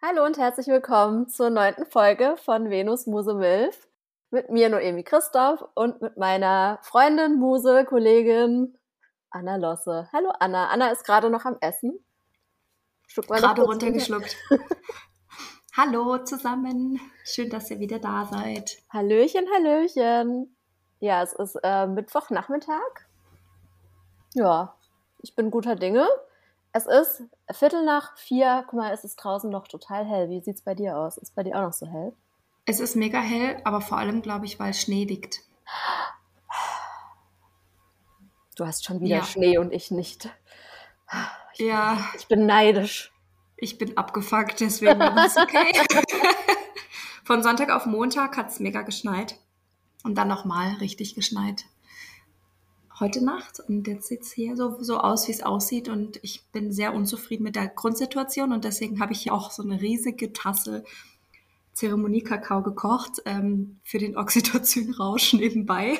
Hallo und herzlich willkommen zur neunten Folge von Venus Muse Milf. Mit mir Noemi Christoph und mit meiner Freundin, Muse, Kollegin Anna Losse. Hallo Anna. Anna ist gerade noch am Essen. Gerade runtergeschluckt. Hallo zusammen. Schön, dass ihr wieder da seid. Hallöchen, Hallöchen. Ja, es ist äh, Mittwochnachmittag. Ja, ich bin guter Dinge. Es ist Viertel nach vier. Guck mal, es ist draußen noch total hell. Wie sieht es bei dir aus? Ist bei dir auch noch so hell? Es ist mega hell, aber vor allem, glaube ich, weil Schnee liegt. Du hast schon wieder ja. Schnee und ich nicht. Ich, ja. Ich bin neidisch. Ich bin abgefuckt, deswegen ist es okay. Von Sonntag auf Montag hat es mega geschneit. Und dann nochmal richtig geschneit heute Nacht und jetzt sieht es hier so, so aus, wie es aussieht und ich bin sehr unzufrieden mit der Grundsituation und deswegen habe ich hier auch so eine riesige Tasse Zeremoniekakao gekocht ähm, für den Oxytocin-Rausch nebenbei.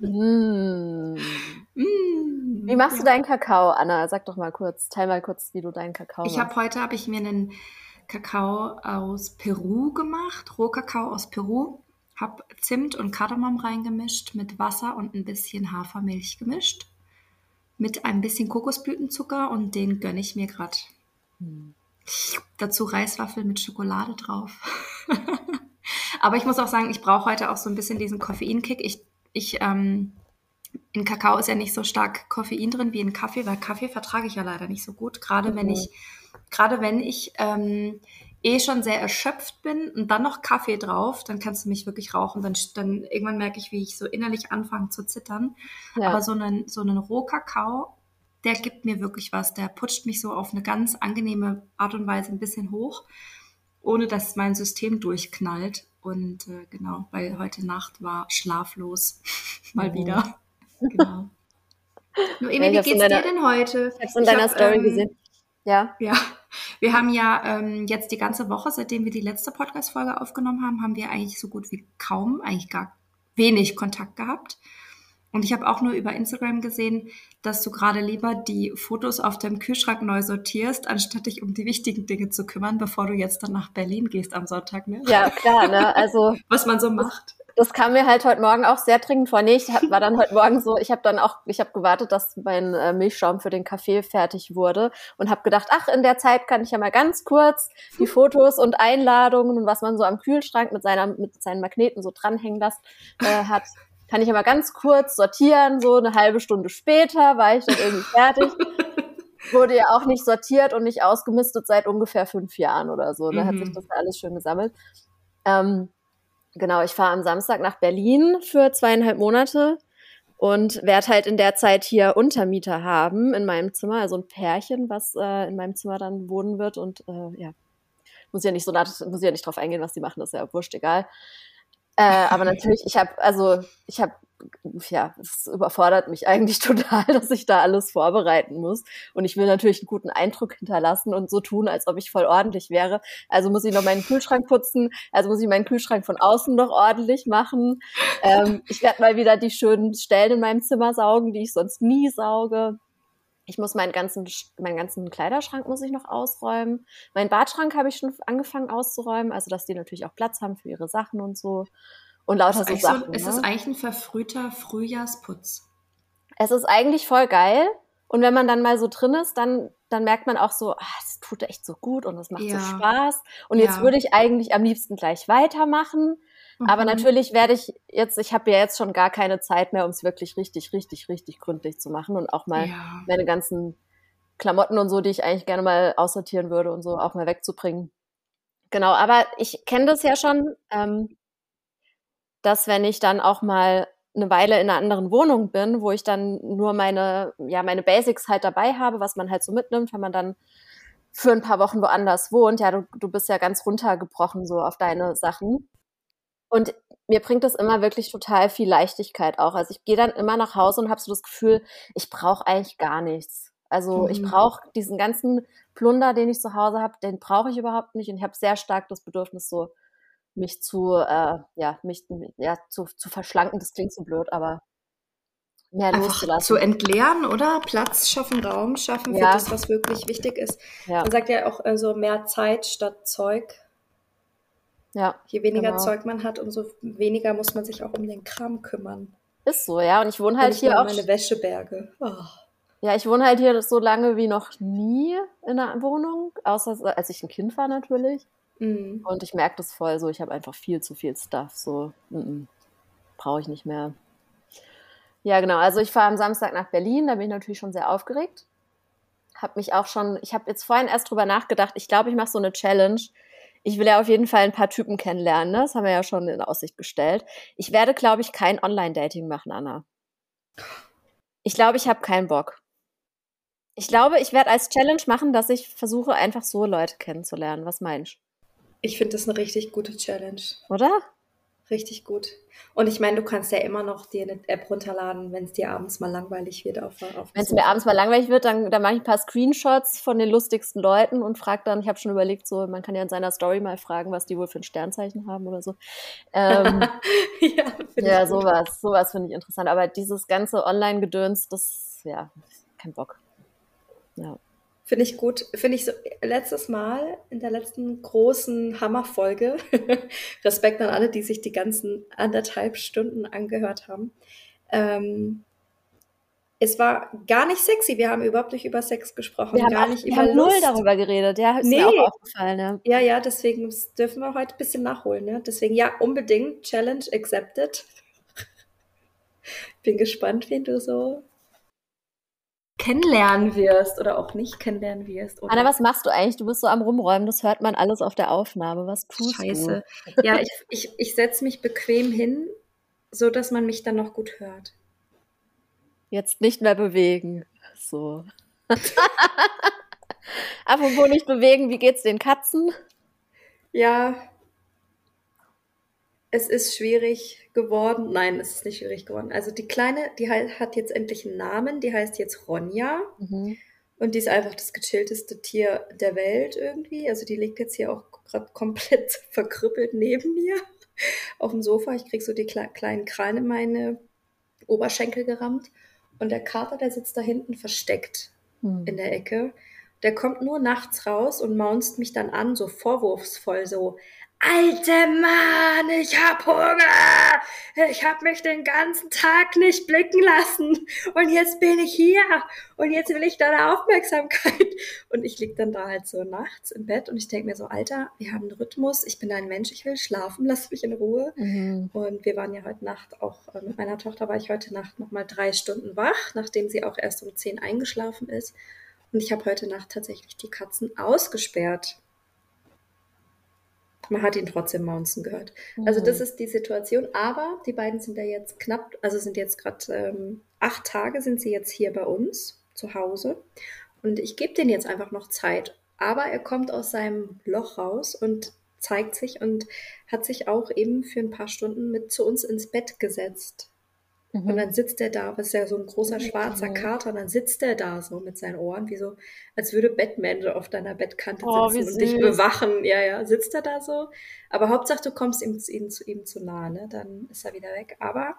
Mm. Mm. Wie machst du deinen Kakao, Anna? Sag doch mal kurz, teil mal kurz, wie du deinen Kakao ich machst. Ich habe heute habe ich mir einen Kakao aus Peru gemacht, Rohkakao aus Peru habe Zimt und Kardamom reingemischt, mit Wasser und ein bisschen Hafermilch gemischt, mit ein bisschen Kokosblütenzucker und den gönne ich mir gerade. Hm. Dazu Reiswaffel mit Schokolade drauf. Aber ich muss auch sagen, ich brauche heute auch so ein bisschen diesen Koffeinkick. Ich, ich, ähm, in Kakao ist ja nicht so stark Koffein drin wie in Kaffee, weil Kaffee vertrage ich ja leider nicht so gut. Gerade mhm. wenn ich, gerade wenn ich ähm, eh schon sehr erschöpft bin und dann noch Kaffee drauf, dann kannst du mich wirklich rauchen. Dann, dann irgendwann merke ich, wie ich so innerlich anfange zu zittern. Ja. Aber so einen, so einen Rohkakao, der gibt mir wirklich was. Der putscht mich so auf eine ganz angenehme Art und Weise ein bisschen hoch, ohne dass mein System durchknallt. Und äh, genau, weil heute Nacht war schlaflos. Mal mhm. wieder. Genau. Noemi, wie geht's deiner, dir denn heute? Ich hab's in deiner hab, Story ähm, gesehen. Ja. Ja. Wir haben ja ähm, jetzt die ganze Woche, seitdem wir die letzte Podcast-Folge aufgenommen haben, haben wir eigentlich so gut wie kaum, eigentlich gar wenig Kontakt gehabt. Und ich habe auch nur über Instagram gesehen, dass du gerade lieber die Fotos auf deinem Kühlschrank neu sortierst, anstatt dich um die wichtigen Dinge zu kümmern, bevor du jetzt dann nach Berlin gehst am Sonntag, ne? Ja, klar, ne? Also was man so macht das kam mir halt heute Morgen auch sehr dringend vor. Nee, ich hab, war dann heute Morgen so, ich habe dann auch, ich habe gewartet, dass mein äh, Milchschaum für den Kaffee fertig wurde und habe gedacht, ach, in der Zeit kann ich ja mal ganz kurz die Fotos und Einladungen und was man so am Kühlschrank mit seiner mit seinen Magneten so dranhängen lässt, äh, hat, kann ich ja mal ganz kurz sortieren. So eine halbe Stunde später war ich dann irgendwie fertig. Wurde ja auch nicht sortiert und nicht ausgemistet seit ungefähr fünf Jahren oder so. Da mhm. hat sich mhm. das alles schön gesammelt. Ähm, Genau, ich fahre am Samstag nach Berlin für zweieinhalb Monate und werde halt in der Zeit hier Untermieter haben in meinem Zimmer, also ein Pärchen, was äh, in meinem Zimmer dann wohnen wird und äh, ja, muss ja nicht so muss ja nicht drauf eingehen, was die machen, das ist ja wurscht, egal. Äh, aber natürlich, ich habe also ich habe ja, es überfordert mich eigentlich total, dass ich da alles vorbereiten muss. Und ich will natürlich einen guten Eindruck hinterlassen und so tun, als ob ich voll ordentlich wäre. Also muss ich noch meinen Kühlschrank putzen, also muss ich meinen Kühlschrank von außen noch ordentlich machen. Ähm, ich werde mal wieder die schönen Stellen in meinem Zimmer saugen, die ich sonst nie sauge. Ich muss meinen ganzen, meinen ganzen Kleiderschrank muss ich noch ausräumen. Meinen Badschrank habe ich schon angefangen auszuräumen, also dass die natürlich auch Platz haben für ihre Sachen und so und lauter so Sachen. So, ne? Es ist eigentlich ein verfrühter Frühjahrsputz. Es ist eigentlich voll geil. Und wenn man dann mal so drin ist, dann, dann merkt man auch so, ah, es tut echt so gut und es macht ja. so Spaß. Und jetzt ja. würde ich eigentlich am liebsten gleich weitermachen. Mhm. Aber natürlich werde ich jetzt, ich habe ja jetzt schon gar keine Zeit mehr, um es wirklich richtig, richtig, richtig gründlich zu machen und auch mal ja. meine ganzen Klamotten und so, die ich eigentlich gerne mal aussortieren würde und so auch mal wegzubringen. Genau, aber ich kenne das ja schon. Ähm, dass wenn ich dann auch mal eine Weile in einer anderen Wohnung bin, wo ich dann nur meine, ja, meine Basics halt dabei habe, was man halt so mitnimmt, wenn man dann für ein paar Wochen woanders wohnt. Ja, du, du bist ja ganz runtergebrochen so auf deine Sachen. Und mir bringt das immer wirklich total viel Leichtigkeit auch. Also ich gehe dann immer nach Hause und habe so das Gefühl, ich brauche eigentlich gar nichts. Also mhm. ich brauche diesen ganzen Plunder, den ich zu Hause habe, den brauche ich überhaupt nicht. Und ich habe sehr stark das Bedürfnis, so mich zu, äh, ja, mich ja, zu, zu verschlanken, das klingt so blöd, aber mehr Einfach loszulassen. zu entleeren, oder? Platz schaffen, Raum schaffen für Ja. das, was wirklich wichtig ist. Ja, Man sagt ja auch äh, so mehr Zeit statt Zeug. ja, Je weniger Genau. Zeug man hat, umso weniger muss man sich auch um den Kram kümmern. ist so, ja. Und ich wohne halt ich hier auch. meine Wäscheberge. Oh. Ja, ich wohne halt hier so lange wie noch nie in einer Wohnung, außer als ich ein Kind war natürlich. Mm. Und ich merke das voll so, ich habe einfach viel zu viel Stuff, so brauche ich nicht mehr. Ja, genau, also ich fahre am Samstag nach Berlin, da bin ich natürlich schon sehr aufgeregt. Habe mich auch schon, ich habe jetzt vorhin erst drüber nachgedacht, ich glaube, ich mache so eine Challenge. Ich will ja auf jeden Fall ein paar Typen kennenlernen, ne? das haben wir ja schon in Aussicht gestellt. Ich werde, glaube ich, kein Online-Dating machen, Anna. Ich glaube, ich habe keinen Bock. Ich glaube, ich werde als Challenge machen, dass ich versuche, einfach so Leute kennenzulernen. Was meinst du? Ich finde das eine richtig gute Challenge. Oder? Richtig gut. Und ich meine, du kannst ja immer noch dir eine App runterladen, wenn es dir abends mal langweilig wird auf, auf Wenn es mir abends mal langweilig wird, dann, dann mache ich ein paar Screenshots von den lustigsten Leuten und frage dann, ich habe schon überlegt, so, man kann ja in seiner Story mal fragen, was die wohl für ein Sternzeichen haben oder so. Ähm, ja, ja, sowas, sowas finde ich interessant. Aber dieses ganze Online-Gedöns, das, ja, kein Bock. Ja. Finde ich gut. Finde ich so, letztes Mal in der letzten großen Hammerfolge, Respekt an alle, die sich die ganzen anderthalb Stunden angehört haben. Ähm, es war gar nicht sexy. Wir haben überhaupt nicht über Sex gesprochen, Wir haben, gar auch, nicht wir über haben null Lust. darüber geredet, ja, ist Nee. mir auch aufgefallen, ja. Ja, ja, deswegen dürfen wir heute ein bisschen nachholen. Ne? Deswegen ja, unbedingt Challenge accepted. Bin gespannt, wen du so kennenlernen wirst oder auch nicht kennenlernen wirst. Oder Anna, was machst du eigentlich? Du bist so am Rumräumen, das hört man alles auf der Aufnahme. Was tust Scheiße. Ja, ich, ich, ich setze mich bequem hin, so dass man mich dann noch gut hört. du? Jetzt nicht mehr bewegen. So. Apropos nicht bewegen, wie geht's den Katzen? Ja, es ist schwierig geworden. Nein, es ist nicht schwierig geworden. Also die Kleine, die hat jetzt endlich einen Namen. Die heißt jetzt Ronja. Mhm. Und die ist einfach das gechillteste Tier der Welt irgendwie. Also die liegt jetzt hier auch gerade komplett verkrüppelt neben mir auf dem Sofa. Ich krieg so die kle kleinen Krallen in meine Oberschenkel gerammt. Und der Kater, der sitzt da hinten versteckt Hm. in der Ecke. Der kommt nur nachts raus und maunzt mich dann an, so vorwurfsvoll, so, Alte Mann, ich hab Hunger! Ich hab mich den ganzen Tag nicht blicken lassen. Und jetzt bin ich hier. Und jetzt will ich deine Aufmerksamkeit. Und ich lieg dann da halt so nachts im Bett und ich denk mir so, Alter, wir haben einen Rhythmus. Ich bin ein Mensch, ich will schlafen, lass mich in Ruhe. Mhm. Und wir waren ja heute Nacht auch, äh, mit meiner Tochter war ich heute Nacht nochmal drei Stunden wach, nachdem sie auch erst um zehn eingeschlafen ist. Und ich habe heute Nacht tatsächlich die Katzen ausgesperrt. Man hat ihn trotzdem maunzen gehört. Also das Mhm. ist die Situation. Aber die beiden sind ja jetzt knapp, also sind jetzt gerade ähm, acht Tage sind sie jetzt hier bei uns zu Hause. Und ich gebe denen jetzt einfach noch Zeit. Aber er kommt aus seinem Loch raus und zeigt sich und hat sich auch eben für ein paar Stunden mit zu uns ins Bett gesetzt. Und Mhm. dann sitzt er da, was ist ja so ein großer schwarzer. Kater, und dann sitzt er da so mit seinen Ohren, wie so, als würde Batman so auf deiner Bettkante Oh, sitzen und dich bewachen. Ja, ja, sitzt er da so. Aber Hauptsache, du kommst ihm, ihm, zu ihm zu nah, ne? Dann ist er wieder weg. Aber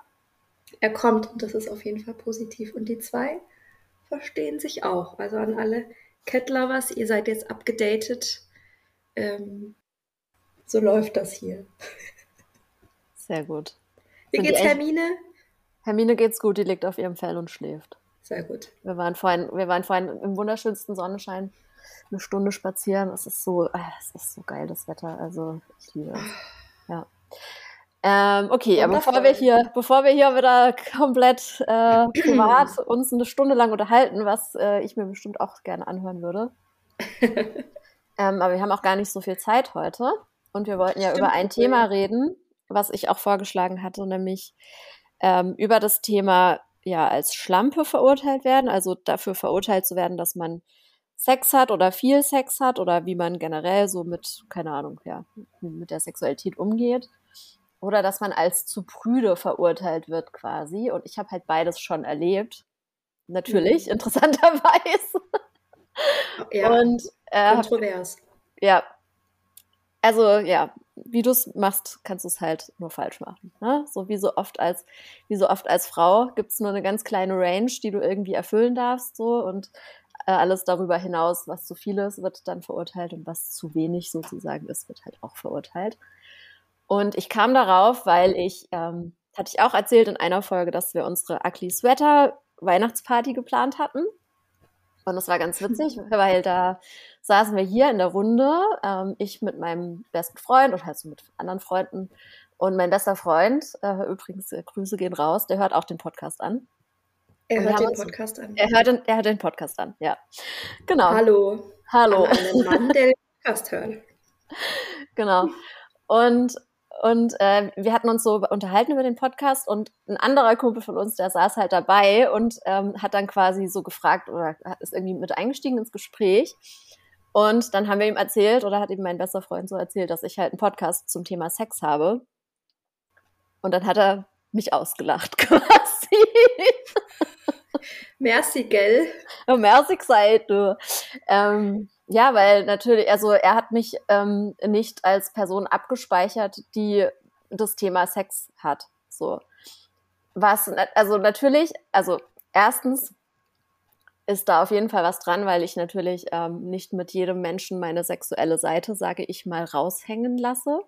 er kommt und das ist auf jeden Fall positiv. Und die zwei verstehen sich auch. Also an alle Cat-Lovers, ihr seid jetzt abgedatet. Ähm, so läuft das hier. Sehr gut. Wie Sind geht's Hermine? Hermine geht's gut, die liegt auf ihrem Fell und schläft. Sehr gut. Wir waren vorhin, wir waren vorhin im wunderschönsten Sonnenschein eine Stunde spazieren. Es ist so, ah, es ist so geil, das Wetter. Also ich liebe es. Ja. Ähm, okay, aber bevor wir hier, bevor wir hier wieder komplett äh, privat uns eine Stunde lang unterhalten, was äh, ich mir bestimmt auch gerne anhören würde. ähm, aber wir haben auch gar nicht so viel Zeit heute. Und wir wollten ja Stimmt, über ein cool. Thema reden, was ich auch vorgeschlagen hatte, nämlich ähm, über das Thema ja als Schlampe verurteilt werden, also dafür verurteilt zu werden, dass man Sex hat oder viel Sex hat oder wie man generell so mit, keine Ahnung, ja, mit der Sexualität umgeht. Oder dass man als zu prüde verurteilt wird quasi. Und ich habe halt beides schon erlebt. Natürlich, Mhm. interessanterweise. Ja, Und äh, kontrovers. ja. Also, ja, wie du es machst, kannst du es halt nur falsch machen. Ne? So wie so oft als, wie so oft als Frau gibt es nur eine ganz kleine Range, die du irgendwie erfüllen darfst, so und äh, alles darüber hinaus, was zu viel ist, wird dann verurteilt und was zu wenig sozusagen ist, wird halt auch verurteilt. Und ich kam darauf, weil ich, ähm, hatte ich auch erzählt in einer Folge, dass wir unsere Ugly Sweater Weihnachtsparty geplant hatten. Und das war ganz witzig, weil da saßen wir hier in der Runde, ähm, ich mit meinem besten Freund und halt so mit anderen Freunden. Und mein bester Freund, äh, übrigens, äh, Grüße gehen raus, der hört auch den Podcast an. Er hört den Podcast an. Er hört, den, er hört den Podcast an, ja. Genau. Hallo. Hallo. An einen Mann, der den Podcast hört. Genau. Und und äh, wir hatten uns so unterhalten über den Podcast und ein anderer Kumpel von uns, der saß halt dabei und ähm, hat dann quasi so gefragt oder ist irgendwie mit eingestiegen ins Gespräch. Und dann haben wir ihm erzählt oder hat ihm mein bester Freund so erzählt, dass ich halt einen Podcast zum Thema Sex habe. Und dann hat er mich ausgelacht quasi. Merci, gell? Oh, merci gesagt, du. Ähm, ja, weil natürlich, also er hat mich ähm, nicht als Person abgespeichert, die das Thema Sex hat. So. Was, also natürlich, also erstens ist da auf jeden Fall was dran, weil ich natürlich ähm, nicht mit jedem Menschen meine sexuelle Seite, sage ich mal, raushängen lasse.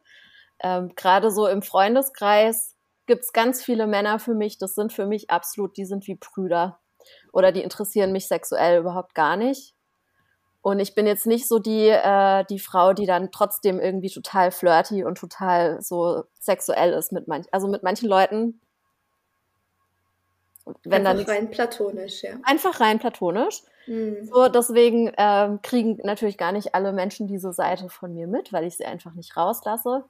Ähm, Gerade so im Freundeskreis gibt es ganz viele Männer für mich, das sind für mich absolut, die sind wie Brüder oder die interessieren mich sexuell überhaupt gar nicht. Und ich bin jetzt nicht so die, äh, die Frau, die dann trotzdem irgendwie total flirty und total so sexuell ist mit manchen. Also mit manchen Leuten. Wenn einfach dann rein platonisch, ja. Einfach rein platonisch. Mhm. So, deswegen ähm, kriegen natürlich gar nicht alle Menschen diese Seite von mir mit, weil ich sie einfach nicht rauslasse.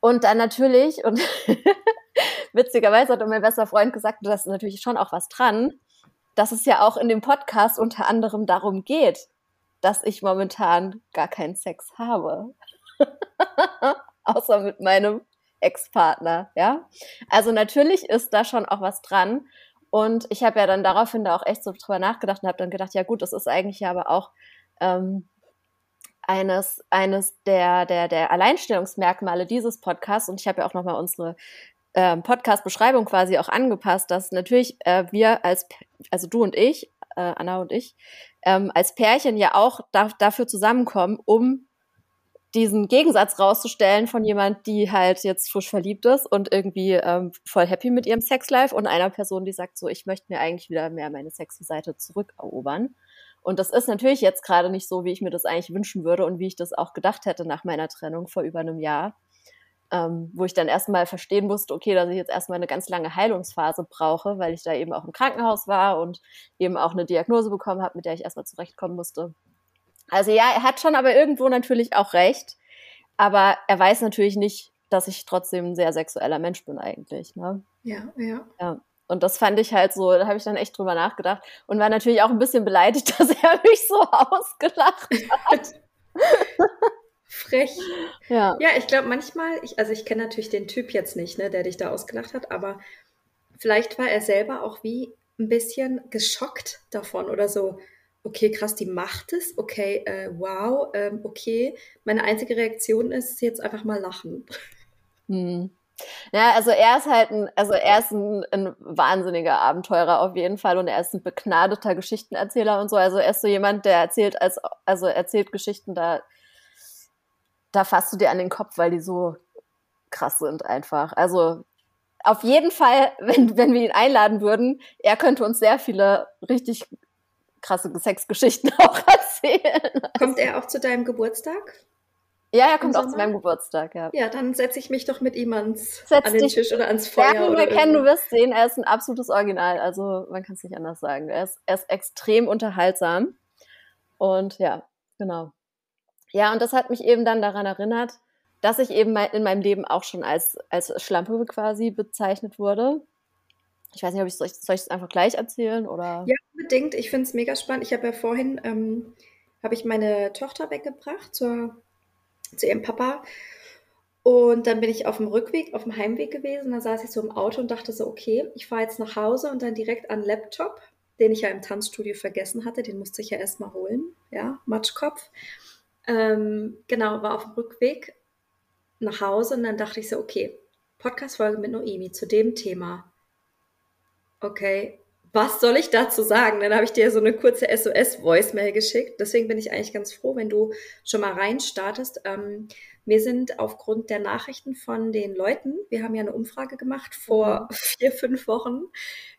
Und dann natürlich, und witzigerweise hat mein bester Freund gesagt, da ist natürlich schon auch was dran, dass es ja auch in dem Podcast unter anderem darum geht, dass ich momentan gar keinen Sex habe. Außer mit meinem Ex-Partner, ja. Also natürlich ist da schon auch was dran. Und ich habe ja dann daraufhin da auch echt so drüber nachgedacht und habe dann gedacht, ja gut, das ist eigentlich ja aber auch ähm, eines, eines der, der, der Alleinstellungsmerkmale dieses Podcasts. Und ich habe ja auch nochmal unsere ähm, Podcast-Beschreibung quasi auch angepasst, dass natürlich äh, wir als, also du und ich, äh, Anna und ich, ähm, als Pärchen ja auch da, dafür zusammenkommen, um diesen Gegensatz rauszustellen von jemand, die halt jetzt frisch verliebt ist und irgendwie ähm, voll happy mit ihrem Sexlife und einer Person, die sagt so, ich möchte mir eigentlich wieder mehr meine sexy Seite zurückerobern. Und das ist natürlich jetzt gerade nicht so, wie ich mir das eigentlich wünschen würde und wie ich das auch gedacht hätte nach meiner Trennung vor über einem Jahr ähm, wo ich dann erstmal verstehen musste, okay, dass ich jetzt erstmal eine ganz lange Heilungsphase brauche, weil ich da eben auch im Krankenhaus war und eben auch eine Diagnose bekommen habe, mit der ich erstmal zurechtkommen musste. Also ja, er hat schon aber irgendwo natürlich auch recht, aber er weiß natürlich nicht, dass ich trotzdem ein sehr sexueller Mensch bin eigentlich. Ne? Ja, ja. Ja. Und das fand ich halt so, da habe ich dann echt drüber nachgedacht und war natürlich auch ein bisschen beleidigt, dass er mich so ausgelacht hat. Frech. Ja, ja ich glaube manchmal, ich, also ich kenne natürlich den Typ jetzt nicht, ne, der dich da ausgelacht hat, aber vielleicht war er selber auch wie ein bisschen geschockt davon oder so. Okay, krass, die macht es. Okay, äh, wow, ähm, okay. Meine einzige Reaktion ist jetzt einfach mal lachen. Hm. Ja, also er ist halt ein, also er ist ein, ein, wahnsinniger Abenteurer auf jeden Fall und er ist ein begnadeter Geschichtenerzähler und so. Also er ist so jemand, der erzählt als, also erzählt Geschichten, da da fasst du dir an den Kopf, weil die so krass sind einfach. Also auf jeden Fall, wenn, wenn wir ihn einladen würden, er könnte uns sehr viele richtig krasse Sexgeschichten auch erzählen. Kommt er auch zu deinem Geburtstag? Ja, er kommt auch zu meinem Geburtstag, ja. Ja, dann setze ich mich doch mit ihm ans, an den Tisch oder ans Feuer. Ja, oder kennen, du wirst sehen, er ist ein absolutes Original. Also man kann es nicht anders sagen. Er ist, er ist extrem unterhaltsam. Und ja, genau. Ja, und das hat mich eben dann daran erinnert, dass ich eben in meinem Leben auch schon als, als Schlampe quasi bezeichnet wurde. Ich weiß nicht, ob ich soll, soll ich es einfach gleich erzählen oder? Ja, unbedingt. Ich finde es mega spannend. Ich habe ja vorhin ähm, habe ich meine Tochter weggebracht zur, zu ihrem Papa. Und dann bin ich auf dem Rückweg, auf dem Heimweg gewesen. Da saß ich so im Auto und dachte so, okay, ich fahre jetzt nach Hause und dann direkt an Laptop, den ich ja im Tanzstudio vergessen hatte. Den musste ich ja erstmal holen. Ja, Matschkopf. Ähm, genau, war auf dem Rückweg nach Hause und dann dachte ich so, okay, Podcast-Folge mit Noemi zu dem Thema. Okay, was soll ich dazu sagen? Dann habe ich dir so eine kurze SOS-Voicemail geschickt. Deswegen bin ich eigentlich ganz froh, wenn du schon mal reinstartest. Ähm, wir sind aufgrund der Nachrichten von den Leuten, wir haben ja eine Umfrage gemacht vor mhm. vier, fünf Wochen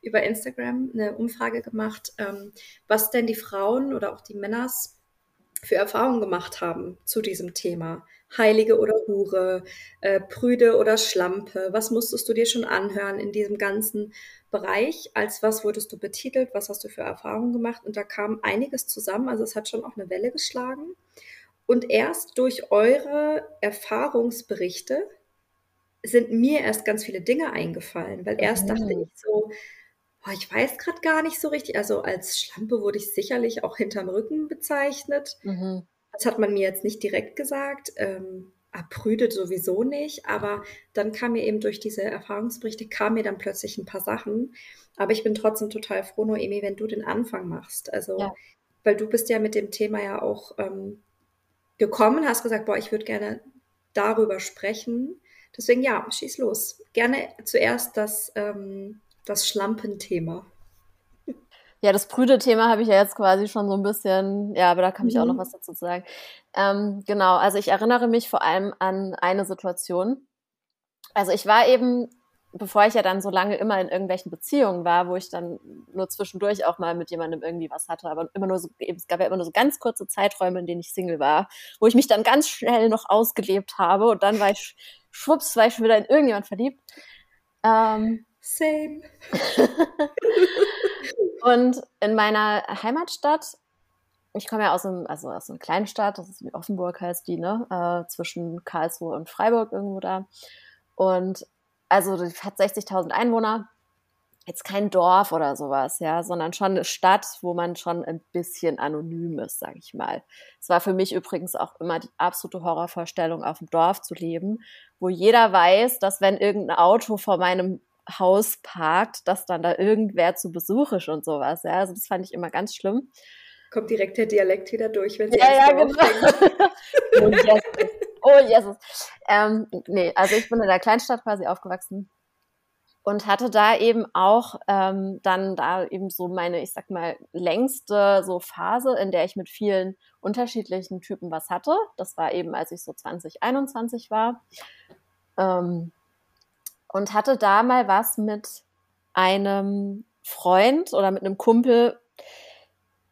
über Instagram, eine Umfrage gemacht, ähm, was denn die Frauen oder auch die Männers für Erfahrungen gemacht haben zu diesem Thema. Heilige oder Hure, äh, Prüde oder Schlampe, was musstest du dir schon anhören in diesem ganzen Bereich? Als was wurdest du betitelt? Was hast du für Erfahrungen gemacht? Und da kam einiges zusammen, also es hat schon auch eine Welle geschlagen. Und erst durch eure Erfahrungsberichte sind mir erst ganz viele Dinge eingefallen, weil erst mhm. dachte ich so, oh, ich weiß gerade gar nicht so richtig. Also als Schlampe wurde ich sicherlich auch hinterm Rücken bezeichnet. Mhm. Das hat man mir jetzt nicht direkt gesagt. Ähm, erprüdet sowieso nicht, aber dann kam mir eben durch diese Erfahrungsberichte, kam mir dann plötzlich ein paar Sachen. Aber ich bin trotzdem total froh, Noemi, wenn du den Anfang machst. Also, ja. weil du bist ja mit dem Thema ja auch ähm, gekommen, hast gesagt, boah, ich würde gerne darüber sprechen. Deswegen ja, schieß los. Gerne zuerst das, ähm, das Schlampenthema. Ja, das Prüde-Thema habe ich ja jetzt quasi schon so ein bisschen, ja, aber da kann ich mhm. auch noch mhm. was dazu sagen. Ähm, genau, also ich erinnere mich vor allem an eine Situation. Also ich war eben, bevor ich ja dann so lange immer in irgendwelchen Beziehungen war, wo ich dann nur zwischendurch auch mal mit jemandem irgendwie was hatte, aber immer nur so, es gab ja immer nur so ganz kurze Zeiträume, in denen ich Single war, wo ich mich dann ganz schnell noch ausgelebt habe und dann war ich, schwupps, war ich schon wieder in irgendjemand verliebt. Ähm, Same. Und in meiner Heimatstadt, ich komme ja aus einem, also aus einer kleinen Stadt, das ist wie Offenburg heißt die, ne? Äh, zwischen Karlsruhe und Freiburg irgendwo da. Und also die hat 60.000 Einwohner. Jetzt kein Dorf oder sowas, ja, sondern schon eine Stadt, wo man schon ein bisschen anonym ist, sag ich mal. Es war für mich übrigens auch immer die absolute Horrorvorstellung, auf dem Dorf zu leben, wo jeder weiß, dass wenn irgendein Auto vor meinem Haus parkt, dass dann da irgendwer zu Besuch ist und sowas. Ja, also das fand ich immer ganz schlimm. Kommt direkt der Dialekt wieder durch, wenn sie Ja, ja, genau. oh, Jesus. Oh, Jesus. Ähm, nee, also ich bin in der Kleinstadt quasi aufgewachsen und hatte da eben auch ähm, dann da eben so meine, ich sag mal, längste so Phase, in der ich mit vielen unterschiedlichen Typen was hatte. Das war eben, als ich so 2021 war. Ähm, und hatte da mal was mit einem Freund oder mit einem Kumpel,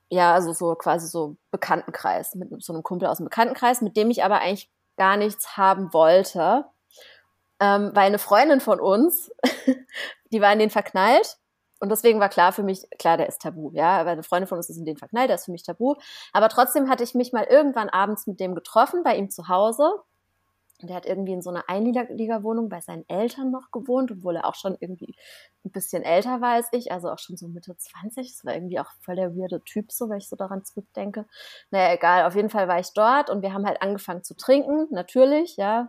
ja, also so quasi so Bekanntenkreis, mit so einem Kumpel aus dem Bekanntenkreis, mit dem ich aber eigentlich gar nichts haben wollte, ähm, weil eine Freundin von uns, die war in den verknallt. Und deswegen war klar für mich, klar, der ist tabu, ja, weil eine Freundin von uns ist in den verknallt, der ist für mich tabu. Aber trotzdem hatte ich mich mal irgendwann abends mit dem getroffen, bei ihm zu Hause und er hat irgendwie in so einer Einliegerwohnung bei seinen Eltern noch gewohnt, obwohl er auch schon irgendwie ein bisschen älter war als ich, also auch schon so Mitte 20. Das war irgendwie auch voll der weirde Typ, so, wenn ich so daran zurückdenke. Naja, egal, auf jeden Fall war ich dort und wir haben halt angefangen zu trinken, natürlich, ja.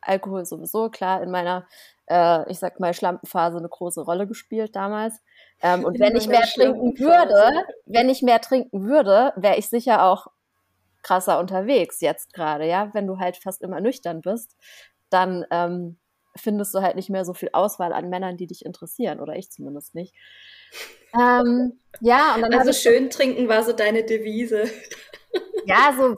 Alkohol sowieso, klar, in meiner, äh, ich sag mal, Schlampenphase eine große Rolle gespielt damals. Ähm, und wenn ich mehr trinken würde, wenn ich mehr trinken würde, wäre ich sicher auch krasser unterwegs jetzt gerade, ja. Wenn du halt fast immer nüchtern bist, dann ähm, findest du halt nicht mehr so viel Auswahl an Männern, die dich interessieren, oder ich zumindest nicht. Ähm, ja, und dann also schön trinken war so deine Devise. Ja, so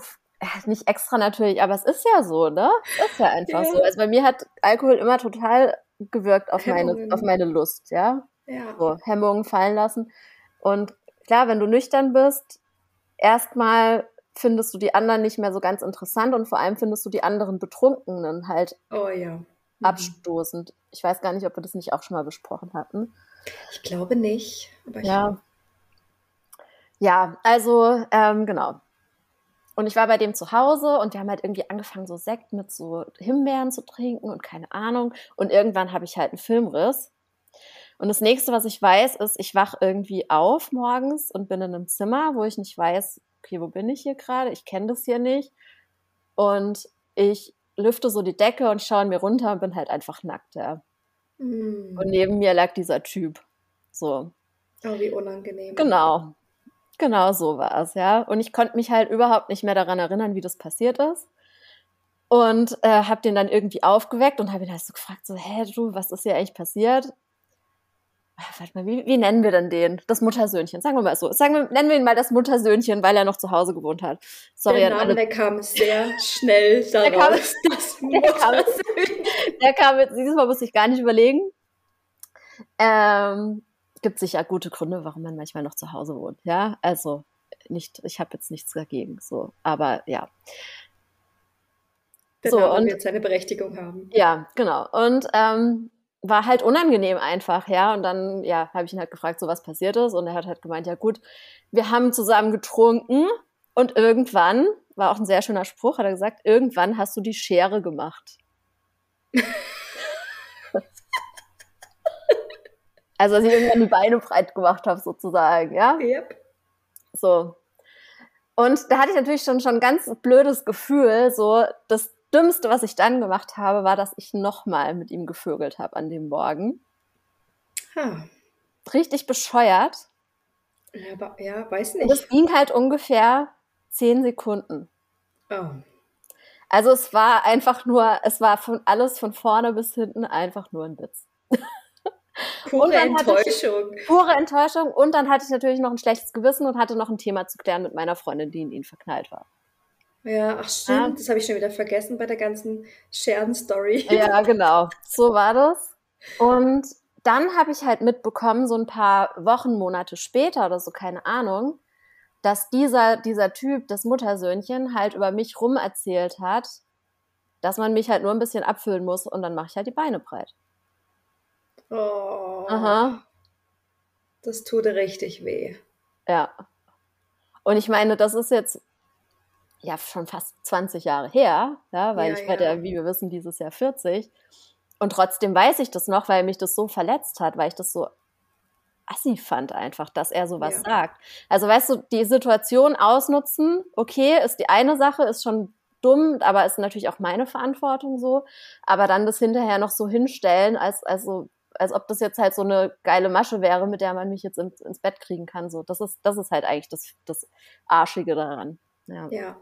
nicht extra natürlich, aber es ist ja so, ne? Es ist ja einfach ja. so. Also bei mir hat Alkohol immer total gewirkt auf meine, auf meine Lust, ja. Ja. So, Hemmungen fallen lassen. Und klar, wenn du nüchtern bist, erstmal findest du die anderen nicht mehr so ganz interessant und vor allem findest du die anderen Betrunkenen halt oh, ja. mhm. abstoßend. Ich weiß gar nicht, ob wir das nicht auch schon mal besprochen hatten. Ich glaube nicht. ja. Ja, also ähm, genau. Und ich war bei dem zu Hause und wir haben halt irgendwie angefangen, so Sekt mit so Himbeeren zu trinken und keine Ahnung. Und irgendwann habe ich halt einen Filmriss. Und das nächste, was ich weiß, ist, ich wach irgendwie auf morgens und bin in einem Zimmer, wo ich nicht weiß, okay, wo bin ich hier gerade? Ich kenne das hier nicht. Und ich lüfte so die Decke und schaue mir runter und bin halt einfach nackt, ja. Mm. Und neben mir lag dieser Typ. So. Oh, wie unangenehm. Genau. Genau so war es, ja. Und ich konnte mich halt überhaupt nicht mehr daran erinnern, wie das passiert ist. Und äh, habe den dann irgendwie aufgeweckt und habe ihn halt so gefragt, so, hä, du, was ist hier eigentlich passiert? Ah, warte mal, wie, wie nennen wir denn den? Das Muttersöhnchen, sagen wir mal so. Sagen wir, nennen wir ihn mal das Muttersöhnchen, weil er noch zu Hause gewohnt hat. Sorry, der Name, der kam sehr schnell daraus. Der kam, das der kam, der kam jetzt, dieses Mal muss ich gar nicht überlegen. Ähm, gibt sicher gute Gründe, warum man manchmal noch zu Hause wohnt. Ja, also nicht, ich habe jetzt nichts dagegen, so, aber ja. Der so, und wird seine Berechtigung haben. Ja, genau. Und ähm, war halt unangenehm einfach, ja. Und dann, ja, habe ich ihn halt gefragt, so was passiert ist. Und er hat halt gemeint, ja gut, wir haben zusammen getrunken und irgendwann, war auch ein sehr schöner Spruch, hat er gesagt, irgendwann hast du die Schere gemacht. also, dass ich irgendwann die Beine breit gemacht habe, sozusagen, ja. Yep. So. Und da hatte ich natürlich schon schon ein ganz blödes Gefühl, so, das Dümmste, was ich dann gemacht habe, war, dass ich nochmal mit ihm gevögelt habe an dem Morgen. Huh. Richtig bescheuert. Ja, aber, ja weiß nicht. Und es ging halt ungefähr zehn Sekunden. Oh. Also es war einfach nur, es war von alles von vorne bis hinten einfach nur ein Witz. Pure Enttäuschung. Ich, pure Enttäuschung. Und dann hatte ich natürlich noch ein schlechtes Gewissen und hatte noch ein Thema zu klären mit meiner Freundin, die in ihn verknallt war. Ja, ach stimmt, ja. das habe ich schon wieder vergessen bei der ganzen Scherden-Story. Ja, genau. So war das. Und dann habe ich halt mitbekommen, so ein paar Wochen, Monate später oder so, keine Ahnung, dass dieser, dieser Typ, das Muttersöhnchen, halt über mich rum erzählt hat, dass man mich halt nur ein bisschen abfüllen muss und dann mache ich halt die Beine breit. Oh. Aha. Das tut richtig weh. Ja. Und ich meine, das ist jetzt ja schon fast 20 Jahre her, ja, weil ja, ich werde ja, wie wir wissen, dieses Jahr 40. Und trotzdem weiß ich das noch, weil mich das so verletzt hat, weil ich das so assi fand einfach, dass er sowas ja. sagt. Also weißt du, die Situation ausnutzen, okay, ist die eine Sache, ist schon dumm, aber ist natürlich auch meine Verantwortung so. Aber dann das hinterher noch so hinstellen, als, also, als ob das jetzt halt so eine geile Masche wäre, mit der man mich jetzt ins, ins Bett kriegen kann. So, das ist, das ist halt eigentlich das, das Arschige daran. Ja. ja.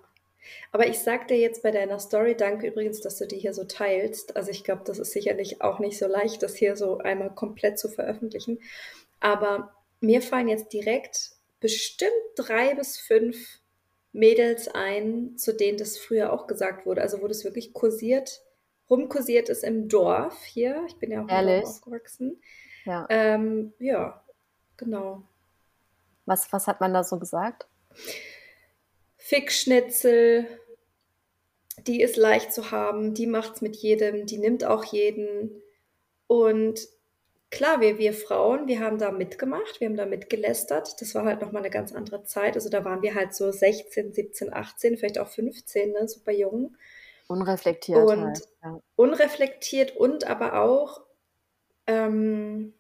Aber ich sag dir jetzt bei deiner Story, danke übrigens, dass du die hier so teilst. Also ich glaube, das ist sicherlich auch nicht so leicht, das hier so einmal komplett zu veröffentlichen. Aber mir fallen jetzt direkt bestimmt drei bis fünf Mädels ein, zu denen das früher auch gesagt wurde. Also wo das wirklich kursiert, rumkursiert ist im Dorf hier. Ich bin ja auch Ehrlich? im Dorf aufgewachsen. Ja. Ähm, ja, genau. Was, was hat man da so gesagt? Fickschnitzel, die ist leicht zu haben, die macht's mit jedem, die nimmt auch jeden. Und klar, wir, wir Frauen, wir haben da mitgemacht, wir haben da mitgelästert. Das war halt nochmal eine ganz andere Zeit. Also da waren wir halt so 16, 17, 18, vielleicht auch 15, ne, super jung. Unreflektiert. Und halt, ja. unreflektiert und aber auch ähm,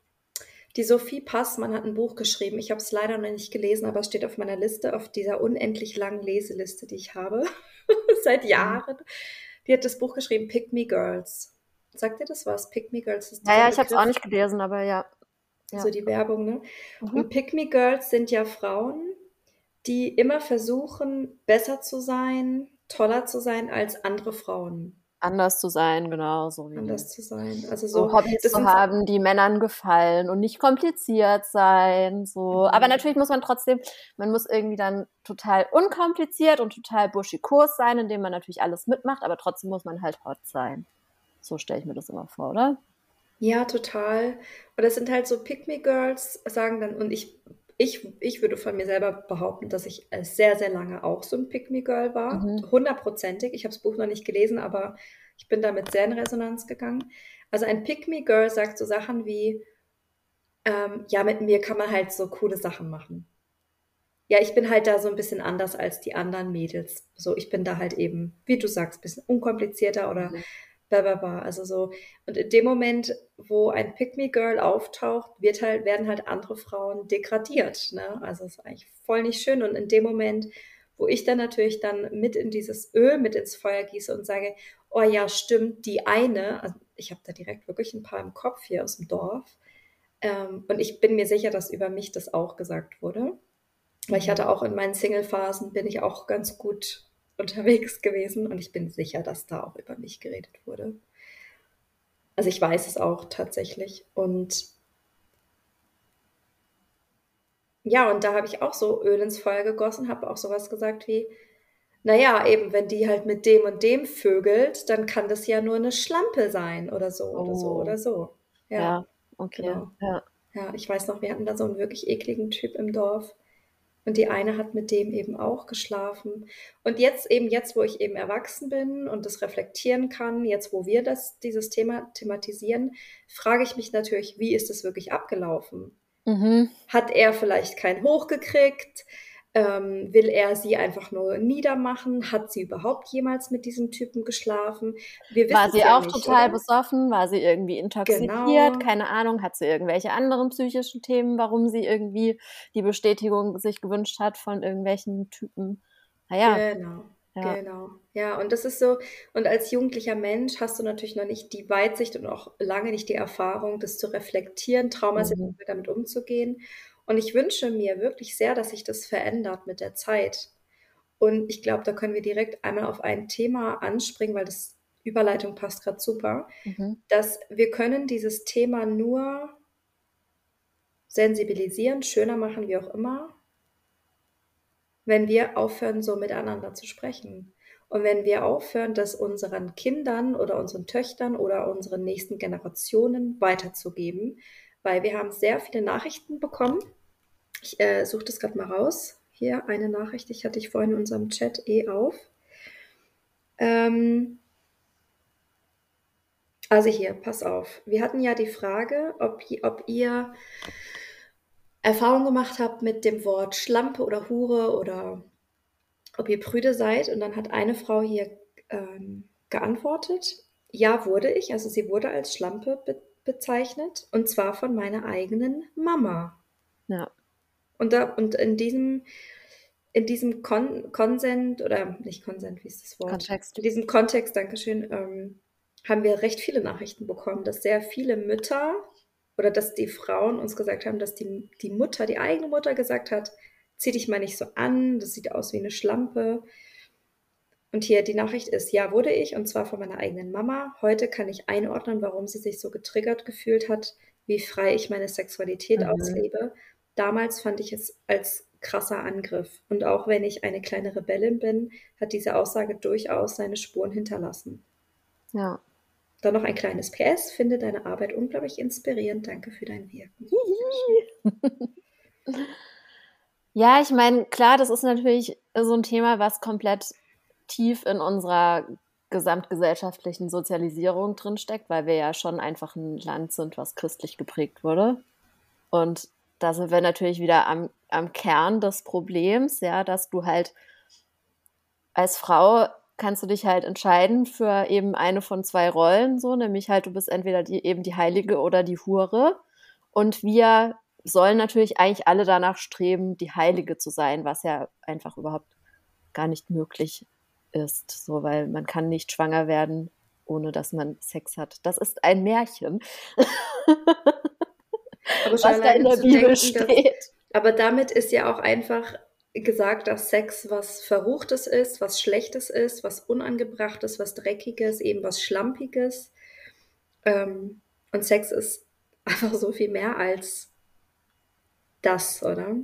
die Sophie Passmann hat ein Buch geschrieben. Ich habe es leider noch nicht gelesen, aber es steht auf meiner Liste, auf dieser unendlich langen Leseliste, die ich habe, seit mhm. Jahren. Die hat das Buch geschrieben, Pick Me Girls. Sagt ihr das was? Pick Me Girls ist Ja, ja, ich habe es auch nicht gelesen, aber ja. ja. So die Werbung, ne? Mhm. Und Pick Me Girls sind ja Frauen, die immer versuchen, besser zu sein, toller zu sein als andere Frauen anders zu sein, genau so wie anders zu sein, also so, so Hobbys zu haben, die Männern gefallen und nicht kompliziert sein, so. Mhm. Aber natürlich muss man trotzdem, man muss irgendwie dann total unkompliziert und total buschikos sein, indem man natürlich alles mitmacht, aber trotzdem muss man halt hot sein. So stelle ich mir das immer vor, oder? Ja, total. Und das sind halt so Pick-me-Girls, sagen dann, und ich ich, ich würde von mir selber behaupten, dass ich sehr, sehr lange auch so ein Pick-Me-Girl war. Mhm. Hundertprozentig. Ich habe das Buch noch nicht gelesen, aber ich bin damit sehr in Resonanz gegangen. Also ein Pick-Me-Girl sagt so Sachen wie, ähm, ja, mit mir kann man halt so coole Sachen machen. Ja, ich bin halt da so ein bisschen anders als die anderen Mädels. So, ich bin da halt eben, wie du sagst, ein bisschen unkomplizierter oder mhm blablabla. Also so, und in dem Moment, wo ein Pick-Me-Girl auftaucht, wird halt, werden halt andere Frauen degradiert. Ne? Also ist eigentlich voll nicht schön. Und in dem Moment, wo ich dann natürlich dann mit in dieses Öl mit ins Feuer gieße und sage, oh ja, stimmt, die eine, also ich habe da direkt wirklich ein paar im Kopf hier aus dem Dorf. Ähm, und ich bin mir sicher, dass über mich das auch gesagt wurde. Weil ich mhm. hatte auch in meinen Single-Phasen, bin ich auch ganz gut unterwegs gewesen und ich bin sicher, dass da auch über mich geredet wurde. Also ich weiß es auch tatsächlich. Und ja, und da habe ich auch so Öl ins Feuer gegossen, habe auch sowas gesagt wie, naja, eben, wenn die halt mit dem und dem vögelt, dann kann das ja nur eine Schlampe sein oder so oh. oder so oder oh. so. Ja, ja okay. Genau. Ja. ja, ich weiß noch, wir hatten da so einen wirklich ekligen Typ im Dorf. Und die eine hat mit dem eben auch geschlafen. Und jetzt eben, jetzt, wo ich eben erwachsen bin und das reflektieren kann, jetzt, wo wir das, dieses Thema thematisieren, frage ich mich natürlich, wie ist das wirklich abgelaufen? Mhm. Hat er vielleicht keinen hochgekriegt? Ähm, will er sie einfach nur niedermachen? Hat sie überhaupt jemals mit diesem Typen geschlafen? war sie ja auch nicht, total oder? besoffen? War sie irgendwie intoxikiert? Genau. Keine Ahnung. Hat sie irgendwelche anderen psychischen Themen, warum sie irgendwie die Bestätigung sich gewünscht hat von irgendwelchen Typen? Naja. Genau. Ja. Genau. Ja, und das ist so, und als jugendlicher Mensch hast du natürlich noch nicht die Weitsicht und auch lange nicht die Erfahrung, das zu reflektieren, traumasensibel mhm. damit umzugehen. Und ich wünsche mir wirklich sehr, dass sich das verändert mit der Zeit. Und ich glaube, da können wir direkt einmal auf ein Thema anspringen, weil das Überleitung passt gerade super, mhm. dass wir können dieses Thema nur sensibilisieren, schöner machen, wie auch immer, wenn wir aufhören, so miteinander zu sprechen. Und wenn wir aufhören, das unseren Kindern oder unseren Töchtern oder unseren nächsten Generationen weiterzugeben, weil wir haben sehr viele Nachrichten bekommen ich äh, suche das gerade mal raus. Hier eine Nachricht, ich hatte ich vorhin in unserem Chat eh auf. Ähm, also hier, pass auf. Wir hatten ja die Frage, ob, ob ihr Erfahrung gemacht habt mit dem Wort Schlampe oder Hure oder ob ihr Prüde seid. Und dann hat eine Frau hier ähm, geantwortet, ja, wurde ich. Also sie wurde als Schlampe be bezeichnet und zwar von meiner eigenen Mama. Und, da, und in diesem, in diesem Kon Konsent, oder nicht Konsent, wie ist das Wort? Kontext. In diesem Kontext, Dankeschön, ähm, haben wir recht viele Nachrichten bekommen, dass sehr viele Mütter oder dass die Frauen uns gesagt haben, dass die, die Mutter, die eigene Mutter gesagt hat, zieh dich mal nicht so an, das sieht aus wie eine Schlampe. Und hier die Nachricht ist, ja, wurde ich, und zwar von meiner eigenen Mama. Heute kann ich einordnen, warum sie sich so getriggert gefühlt hat, wie frei ich meine Sexualität mhm. auslebe damals fand ich es als krasser Angriff. Und auch wenn ich eine kleine Rebellin bin, hat diese Aussage durchaus seine Spuren hinterlassen. Ja. Dann noch ein kleines PS. Finde deine Arbeit unglaublich inspirierend. Danke für dein Wirken. ja, ich meine, klar, das ist natürlich so ein Thema, was komplett tief in unserer gesamtgesellschaftlichen Sozialisierung drinsteckt, weil wir ja schon einfach ein Land sind, was christlich geprägt wurde. Und da sind wir natürlich wieder am, am Kern des Problems, ja, dass du halt als Frau kannst du dich halt entscheiden für eben eine von zwei Rollen, so, nämlich halt du bist entweder die, eben die Heilige oder die Hure. Und wir sollen natürlich eigentlich alle danach streben, die Heilige zu sein, was ja einfach überhaupt gar nicht möglich ist, so, weil man kann nicht schwanger werden, ohne dass man Sex hat. Das ist ein Märchen. was da in der Bibel denken, steht. Dass, aber damit ist ja auch einfach gesagt, dass Sex was Verruchtes ist, was Schlechtes ist, was Unangebrachtes, was Dreckiges, eben was Schlampiges. Ähm, und Sex ist einfach so viel mehr als das, oder?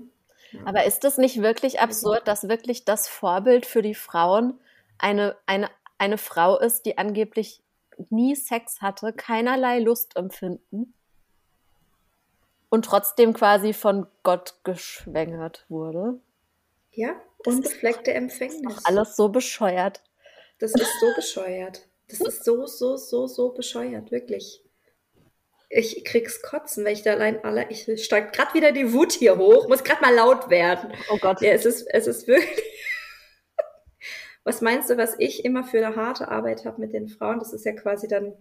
Ja. Aber ist es nicht wirklich absurd, dass wirklich das Vorbild für die Frauen eine, eine, eine Frau ist, die angeblich nie Sex hatte, keinerlei Lust empfinden? Und trotzdem quasi von Gott geschwängert wurde. Ja, unbefleckte Empfängnis. Das ist alles so bescheuert. Das ist so bescheuert. Das ist so, so, so, so bescheuert, wirklich. Ich krieg's kotzen, weil ich da allein alle, ich steigt gerade wieder die Wut hier hoch, muss gerade mal laut werden. Oh Gott. Ja, es ist, es ist wirklich. was meinst du, was ich immer für eine harte Arbeit habe mit den Frauen? Das ist ja quasi dann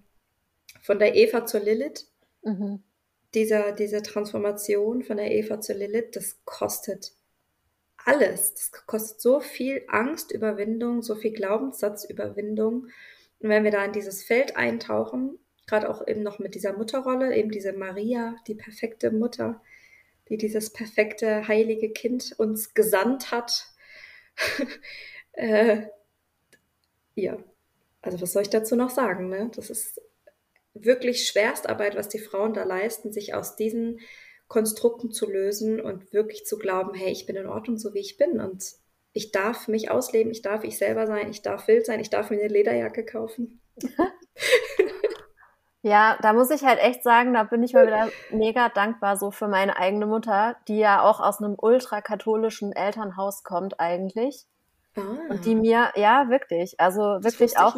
von der Eva zur Lilith. Mhm dieser, diese Transformation von der Eva zur Lilith, das kostet alles. Das kostet so viel Angstüberwindung, so viel Glaubenssatzüberwindung. Und wenn wir da in dieses Feld eintauchen, gerade auch eben noch mit dieser Mutterrolle, eben diese Maria, die perfekte Mutter, die dieses perfekte heilige Kind uns gesandt hat, äh, ja, also was soll ich dazu noch sagen? Ne? Das ist wirklich Schwerstarbeit, was die Frauen da leisten, sich aus diesen Konstrukten zu lösen und wirklich zu glauben, hey, ich bin in Ordnung, so wie ich bin und ich darf mich ausleben, ich darf ich selber sein, ich darf wild sein, ich darf mir eine Lederjacke kaufen. Ja, da muss ich halt echt sagen, da bin ich mal wieder mega dankbar so für meine eigene Mutter, die ja auch aus einem ultrakatholischen Elternhaus kommt eigentlich. Ah. Und die mir, ja, wirklich, also wirklich auch,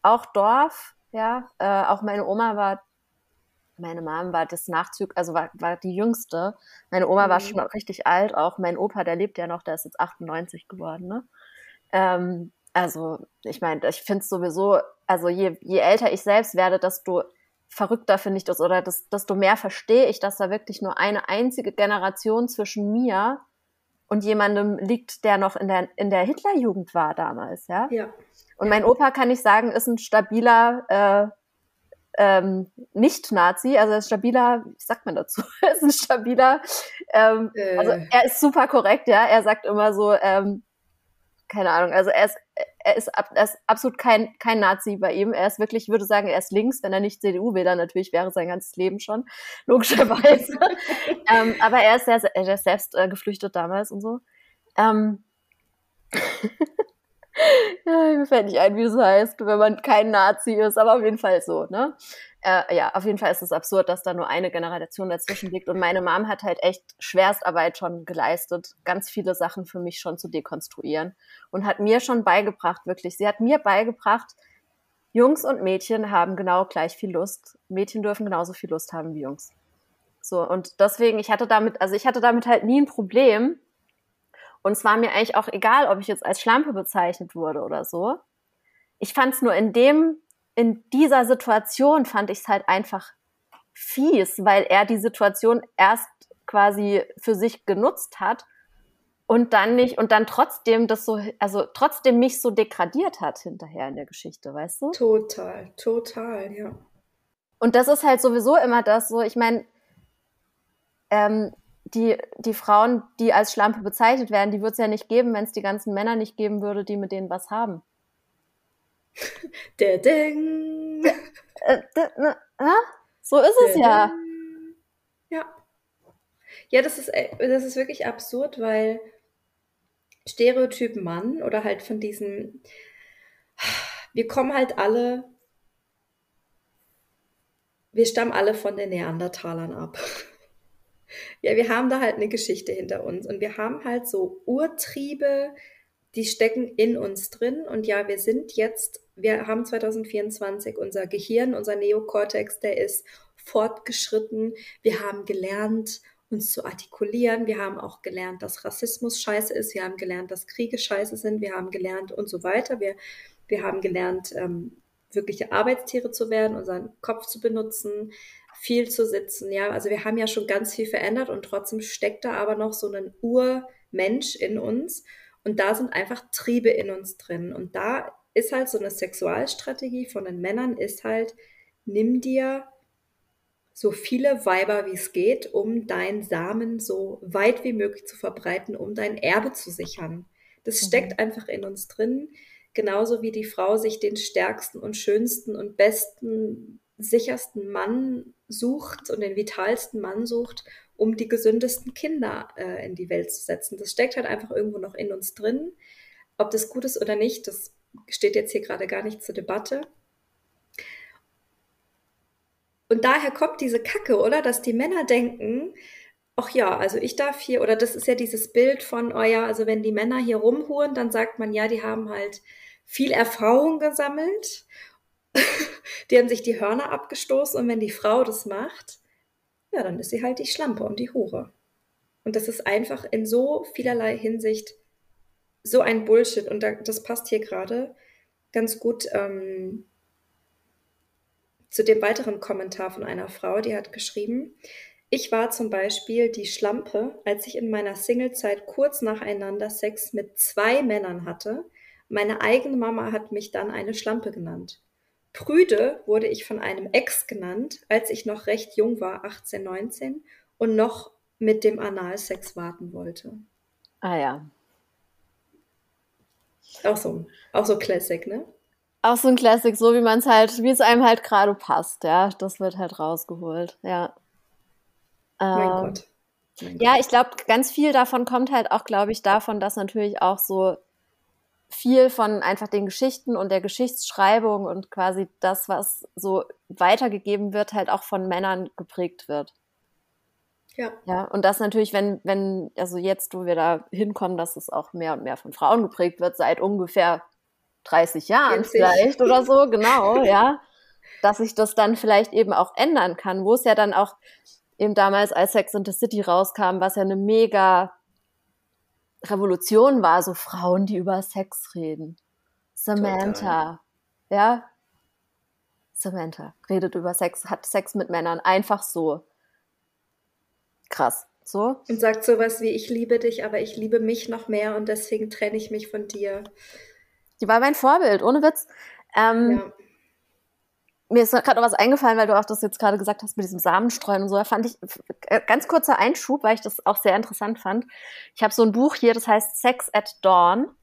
auch Dorf, ja, äh, auch meine Oma war, meine Mom war das Nachzug, also war, war die jüngste. Meine Oma mhm. war schon richtig alt, auch mein Opa, der lebt ja noch, der ist jetzt 98 geworden, ne? Ähm, also, ich meine, ich finde es sowieso, also je, je älter ich selbst werde, desto verrückter finde ich das oder das, desto mehr verstehe ich, dass da wirklich nur eine einzige Generation zwischen mir und jemandem liegt, der noch in der, in der Hitlerjugend war damals, ja. Ja. Und mein Opa, kann ich sagen, ist ein stabiler äh, ähm, Nicht-Nazi, also er ist stabiler, wie sagt man dazu? er ist ein stabiler, ähm, äh. also er ist super korrekt, ja. Er sagt immer so, ähm, keine Ahnung, also er ist, er ist, er ist absolut kein, kein Nazi bei ihm. Er ist wirklich, ich würde sagen, er ist links, wenn er nicht CDU will, dann natürlich wäre sein ganzes Leben schon, logischerweise. ähm, aber er ist, sehr, er ist selbst äh, geflüchtet damals und so. Ähm, ja, mir fällt nicht ein, wie es heißt, wenn man kein Nazi ist, aber auf jeden Fall so, ne? Äh, ja, auf jeden Fall ist es absurd, dass da nur eine Generation dazwischen liegt. Und meine Mom hat halt echt Schwerstarbeit schon geleistet, ganz viele Sachen für mich schon zu dekonstruieren. Und hat mir schon beigebracht, wirklich. Sie hat mir beigebracht, Jungs und Mädchen haben genau gleich viel Lust. Mädchen dürfen genauso viel Lust haben wie Jungs. So, und deswegen, ich hatte damit, also ich hatte damit halt nie ein Problem. Und es war mir eigentlich auch egal, ob ich jetzt als Schlampe bezeichnet wurde oder so. Ich fand es nur in dem in dieser Situation fand ich es halt einfach fies, weil er die Situation erst quasi für sich genutzt hat und dann nicht und dann trotzdem das so, also trotzdem mich so degradiert hat hinterher in der Geschichte, weißt du? Total, total, ja. Und das ist halt sowieso immer das so, ich meine, ähm, die, die Frauen, die als Schlampe bezeichnet werden, die wird es ja nicht geben, wenn es die ganzen Männer nicht geben würde, die mit denen was haben. Der Ding. Äh, so ist es ja. Ja. Ja, das ist, äh, das ist wirklich absurd, weil Stereotyp Mann oder halt von diesen, wir kommen halt alle, wir stammen alle von den Neandertalern ab. Ja, wir haben da halt eine Geschichte hinter uns und wir haben halt so Urtriebe, die stecken in uns drin. Und ja, wir sind jetzt, wir haben 2024 unser Gehirn, unser Neokortex, der ist fortgeschritten. Wir haben gelernt, uns zu artikulieren. Wir haben auch gelernt, dass Rassismus scheiße ist. Wir haben gelernt, dass Kriege scheiße sind. Wir haben gelernt und so weiter. Wir, wir haben gelernt, ähm, wirkliche Arbeitstiere zu werden, unseren Kopf zu benutzen, viel zu sitzen. Ja, also wir haben ja schon ganz viel verändert und trotzdem steckt da aber noch so ein Urmensch in uns. Und da sind einfach Triebe in uns drin. Und da ist halt so eine Sexualstrategie von den Männern ist halt, nimm dir so viele Weiber wie es geht, um deinen Samen so weit wie möglich zu verbreiten, um dein Erbe zu sichern. Das mhm. steckt einfach in uns drin, genauso wie die Frau sich den stärksten und schönsten und besten, sichersten Mann sucht und den vitalsten Mann sucht, um die gesündesten Kinder äh, in die Welt zu setzen. Das steckt halt einfach irgendwo noch in uns drin. Ob das gut ist oder nicht, das steht jetzt hier gerade gar nicht zur Debatte. Und daher kommt diese Kacke, oder? Dass die Männer denken, ach ja, also ich darf hier, oder das ist ja dieses Bild von, oh ja, also wenn die Männer hier rumhuren, dann sagt man, ja, die haben halt viel Erfahrung gesammelt. die haben sich die Hörner abgestoßen und wenn die Frau das macht, ja, dann ist sie halt die Schlampe und die Hure. Und das ist einfach in so vielerlei Hinsicht so ein Bullshit. Und das passt hier gerade ganz gut ähm, zu dem weiteren Kommentar von einer Frau, die hat geschrieben, ich war zum Beispiel die Schlampe, als ich in meiner Singlezeit kurz nacheinander Sex mit zwei Männern hatte. Meine eigene Mama hat mich dann eine Schlampe genannt. Prüde wurde ich von einem Ex genannt, als ich noch recht jung war, 18, 19, und noch mit dem Analsex warten wollte. Ah ja. Auch so, auch so Classic, ne? Auch so ein Classic, so wie man es halt, wie es einem halt gerade passt, ja. Das wird halt rausgeholt, ja. Mein ähm, Gott. Mein ja, Gott. ich glaube, ganz viel davon kommt halt auch, glaube ich, davon, dass natürlich auch so viel von einfach den Geschichten und der Geschichtsschreibung und quasi das, was so weitergegeben wird, halt auch von Männern geprägt wird. Ja. Ja, und das natürlich, wenn, wenn, also jetzt, wo wir da hinkommen, dass es auch mehr und mehr von Frauen geprägt wird, seit ungefähr 30 Jahren 40. vielleicht oder so, genau, ja, dass sich das dann vielleicht eben auch ändern kann, wo es ja dann auch eben damals als Sex in the City rauskam, was ja eine mega Revolution war, so Frauen, die über Sex reden. Samantha, Total. ja, Samantha redet über Sex, hat Sex mit Männern, einfach so. Krass. So. Und sagt sowas wie, ich liebe dich, aber ich liebe mich noch mehr und deswegen trenne ich mich von dir. Die war mein Vorbild, ohne Witz. Ähm, ja. Mir ist gerade noch was eingefallen, weil du auch das jetzt gerade gesagt hast mit diesem Samenstreuen und so. Da fand ich äh, ganz kurzer Einschub, weil ich das auch sehr interessant fand. Ich habe so ein Buch hier, das heißt Sex at Dawn.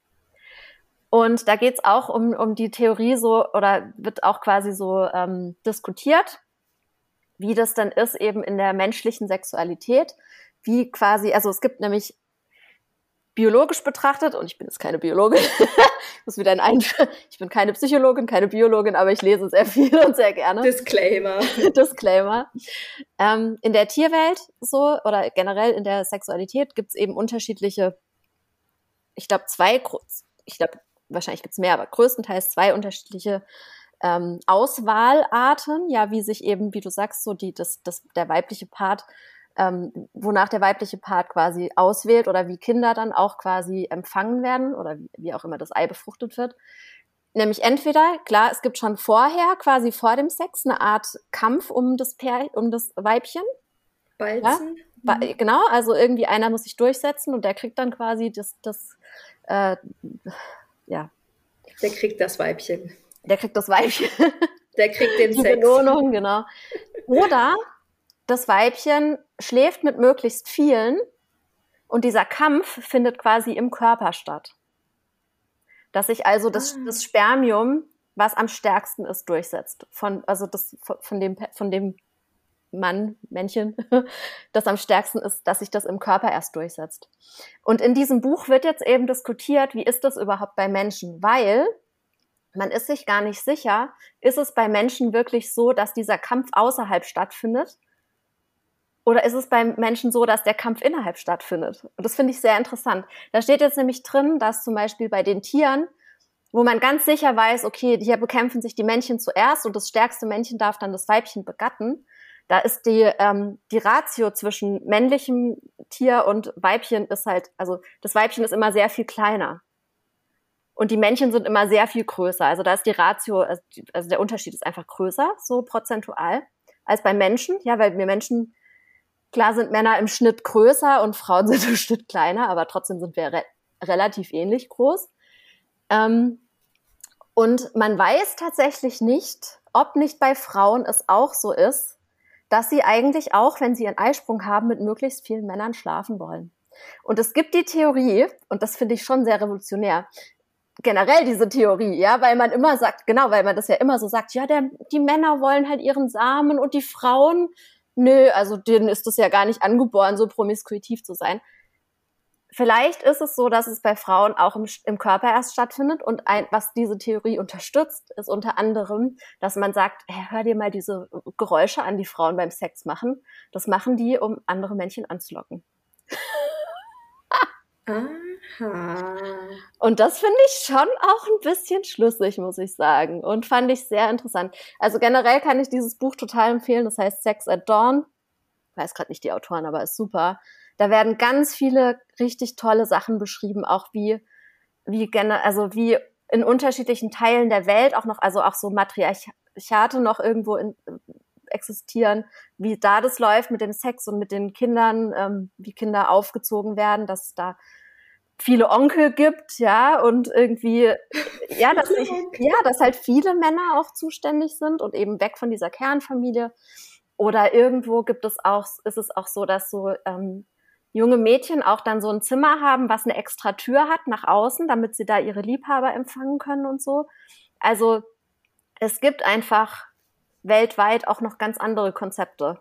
Und da geht es auch um, um die Theorie so, oder wird auch quasi so ähm, diskutiert, wie das dann ist eben in der menschlichen Sexualität. Wie quasi, also es gibt nämlich biologisch betrachtet, und ich bin jetzt keine Biologin, ich muss wieder ein ich bin keine Psychologin, keine Biologin, aber ich lese sehr viel und sehr gerne. Disclaimer. Disclaimer. Ähm, in der Tierwelt so oder generell in der Sexualität gibt es eben unterschiedliche, ich glaube zwei, ich glaube wahrscheinlich gibt es mehr, aber größtenteils zwei unterschiedliche ähm, Auswahlarten, ja, wie sich eben, wie du sagst, so die, das, das, der weibliche Part ähm, wonach der weibliche Part quasi auswählt oder wie Kinder dann auch quasi empfangen werden oder wie, wie auch immer das Ei befruchtet wird. Nämlich entweder, klar, es gibt schon vorher, quasi vor dem Sex, eine Art Kampf um das, Pär, um das Weibchen. Balzen. Ja? Mhm. Genau, also irgendwie einer muss sich durchsetzen und der kriegt dann quasi das, das äh, ja. Der kriegt das Weibchen. Der kriegt das Weibchen. Der kriegt den Die Sex. Belohnung, genau. Oder das Weibchen schläft mit möglichst vielen und dieser Kampf findet quasi im Körper statt. Dass sich also das, ah. das Spermium, was am stärksten ist, durchsetzt. Von, also das, von dem, von dem Mann, Männchen, das am stärksten ist, dass sich das im Körper erst durchsetzt. Und in diesem Buch wird jetzt eben diskutiert, wie ist das überhaupt bei Menschen? Weil man ist sich gar nicht sicher, ist es bei Menschen wirklich so, dass dieser Kampf außerhalb stattfindet oder ist es beim Menschen so, dass der Kampf innerhalb stattfindet? Und das finde ich sehr interessant. Da steht jetzt nämlich drin, dass zum Beispiel bei den Tieren, wo man ganz sicher weiß, okay, hier bekämpfen sich die Männchen zuerst und das stärkste Männchen darf dann das Weibchen begatten. Da ist die, ähm, die Ratio zwischen männlichem Tier und Weibchen ist halt, also das Weibchen ist immer sehr viel kleiner. Und die Männchen sind immer sehr viel größer. Also da ist die Ratio, also der Unterschied ist einfach größer, so prozentual, als bei Menschen. Ja, weil wir Menschen Klar sind Männer im Schnitt größer und Frauen sind im Schnitt kleiner, aber trotzdem sind wir re relativ ähnlich groß. Ähm, und man weiß tatsächlich nicht, ob nicht bei Frauen es auch so ist, dass sie eigentlich auch, wenn sie einen Eisprung haben, mit möglichst vielen Männern schlafen wollen. Und es gibt die Theorie, und das finde ich schon sehr revolutionär, generell diese Theorie, ja, weil man immer sagt, genau, weil man das ja immer so sagt, ja, der, die Männer wollen halt ihren Samen und die Frauen nö, also denen ist es ja gar nicht angeboren, so promiskuitiv zu sein. Vielleicht ist es so, dass es bei Frauen auch im, im Körper erst stattfindet und ein, was diese Theorie unterstützt, ist unter anderem, dass man sagt, hey, hör dir mal diese Geräusche an, die Frauen beim Sex machen. Das machen die, um andere Männchen anzulocken. ah. Und das finde ich schon auch ein bisschen schlüssig, muss ich sagen. Und fand ich sehr interessant. Also generell kann ich dieses Buch total empfehlen. Das heißt Sex at Dawn. Ich weiß gerade nicht die Autoren, aber ist super. Da werden ganz viele richtig tolle Sachen beschrieben, auch wie, wie, also wie in unterschiedlichen Teilen der Welt auch noch, also auch so Matriarchate noch irgendwo in, existieren, wie da das läuft mit dem Sex und mit den Kindern, ähm, wie Kinder aufgezogen werden, dass da viele Onkel gibt, ja, und irgendwie, ja, dass ich, ja, dass halt viele Männer auch zuständig sind und eben weg von dieser Kernfamilie. Oder irgendwo gibt es auch, ist es auch so, dass so ähm, junge Mädchen auch dann so ein Zimmer haben, was eine extra Tür hat nach außen, damit sie da ihre Liebhaber empfangen können und so. Also es gibt einfach weltweit auch noch ganz andere Konzepte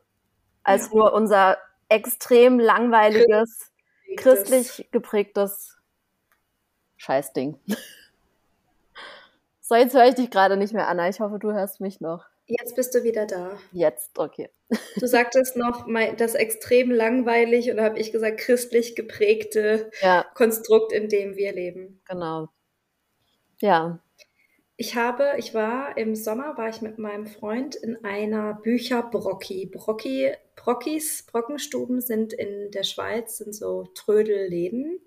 als ja. nur unser extrem langweiliges, christlich geprägtes Scheißding. So, jetzt höre ich dich gerade nicht mehr, Anna. Ich hoffe, du hörst mich noch. Jetzt bist du wieder da. Jetzt, okay. Du sagtest noch, das extrem langweilig und da habe ich gesagt, christlich geprägte ja. Konstrukt, in dem wir leben. Genau. Ja. Ich habe, ich war im Sommer, war ich mit meinem Freund in einer Bücherbrocki. Brocki, Brockis, Brockenstuben sind in der Schweiz, sind so Trödelläden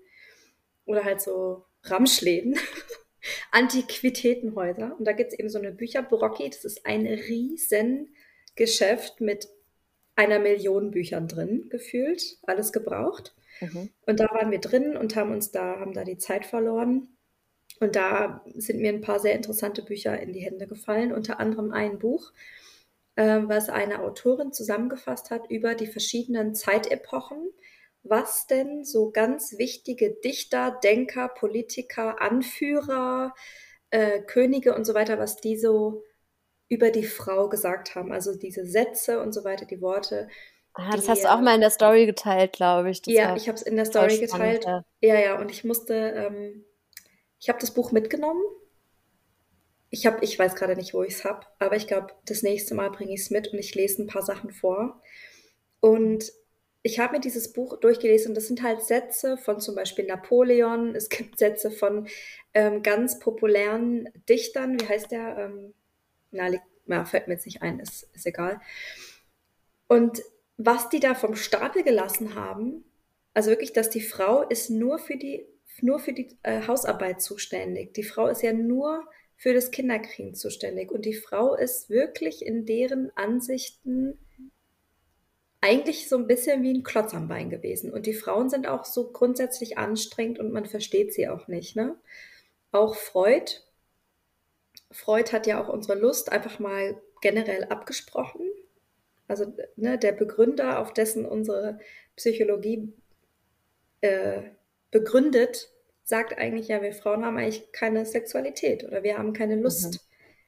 oder halt so Ramschläden. Antiquitätenhäuser. Und da gibt es eben so eine Bücherbrocki. Das ist ein riesen Geschäft mit einer Million Büchern drin, gefühlt. Alles gebraucht. Mhm. Und da waren wir drin und haben uns da, haben da die Zeit verloren. Und da sind mir ein paar sehr interessante Bücher in die Hände gefallen, unter anderem ein Buch, äh, was eine Autorin zusammengefasst hat über die verschiedenen Zeitepochen was denn so ganz wichtige Dichter, Denker, Politiker, Anführer, äh, Könige und so weiter, was die so über die Frau gesagt haben. Also diese Sätze und so weiter, die Worte. Ah, das die, hast du auch mal in der Story geteilt, glaube ich. Das ja, ich habe es in der Story geteilt. Ja. ja, und ich musste, ähm, ich habe das Buch mitgenommen. Ich habe, ich weiß gerade nicht, wo ich es habe, aber ich glaube, das nächste Mal bringe ich es mit und ich lese ein paar Sachen vor. Und ich habe mir dieses Buch durchgelesen und das sind halt Sätze von zum Beispiel Napoleon. Es gibt Sätze von ähm, ganz populären Dichtern. Wie heißt der? Ähm, na, na, fällt mir jetzt nicht ein, ist, ist egal. Und was die da vom Stapel gelassen haben, also wirklich, dass die Frau ist nur für die, nur für die äh, Hausarbeit zuständig. Die Frau ist ja nur für das Kinderkriegen zuständig. Und die Frau ist wirklich in deren Ansichten eigentlich so ein bisschen wie ein Klotz am Bein gewesen. Und die Frauen sind auch so grundsätzlich anstrengend und man versteht sie auch nicht. Ne? Auch Freud. Freud hat ja auch unsere Lust einfach mal generell abgesprochen. Also ne, der Begründer, auf dessen unsere Psychologie äh, begründet, sagt eigentlich, ja, wir Frauen haben eigentlich keine Sexualität oder wir haben keine Lust. Mhm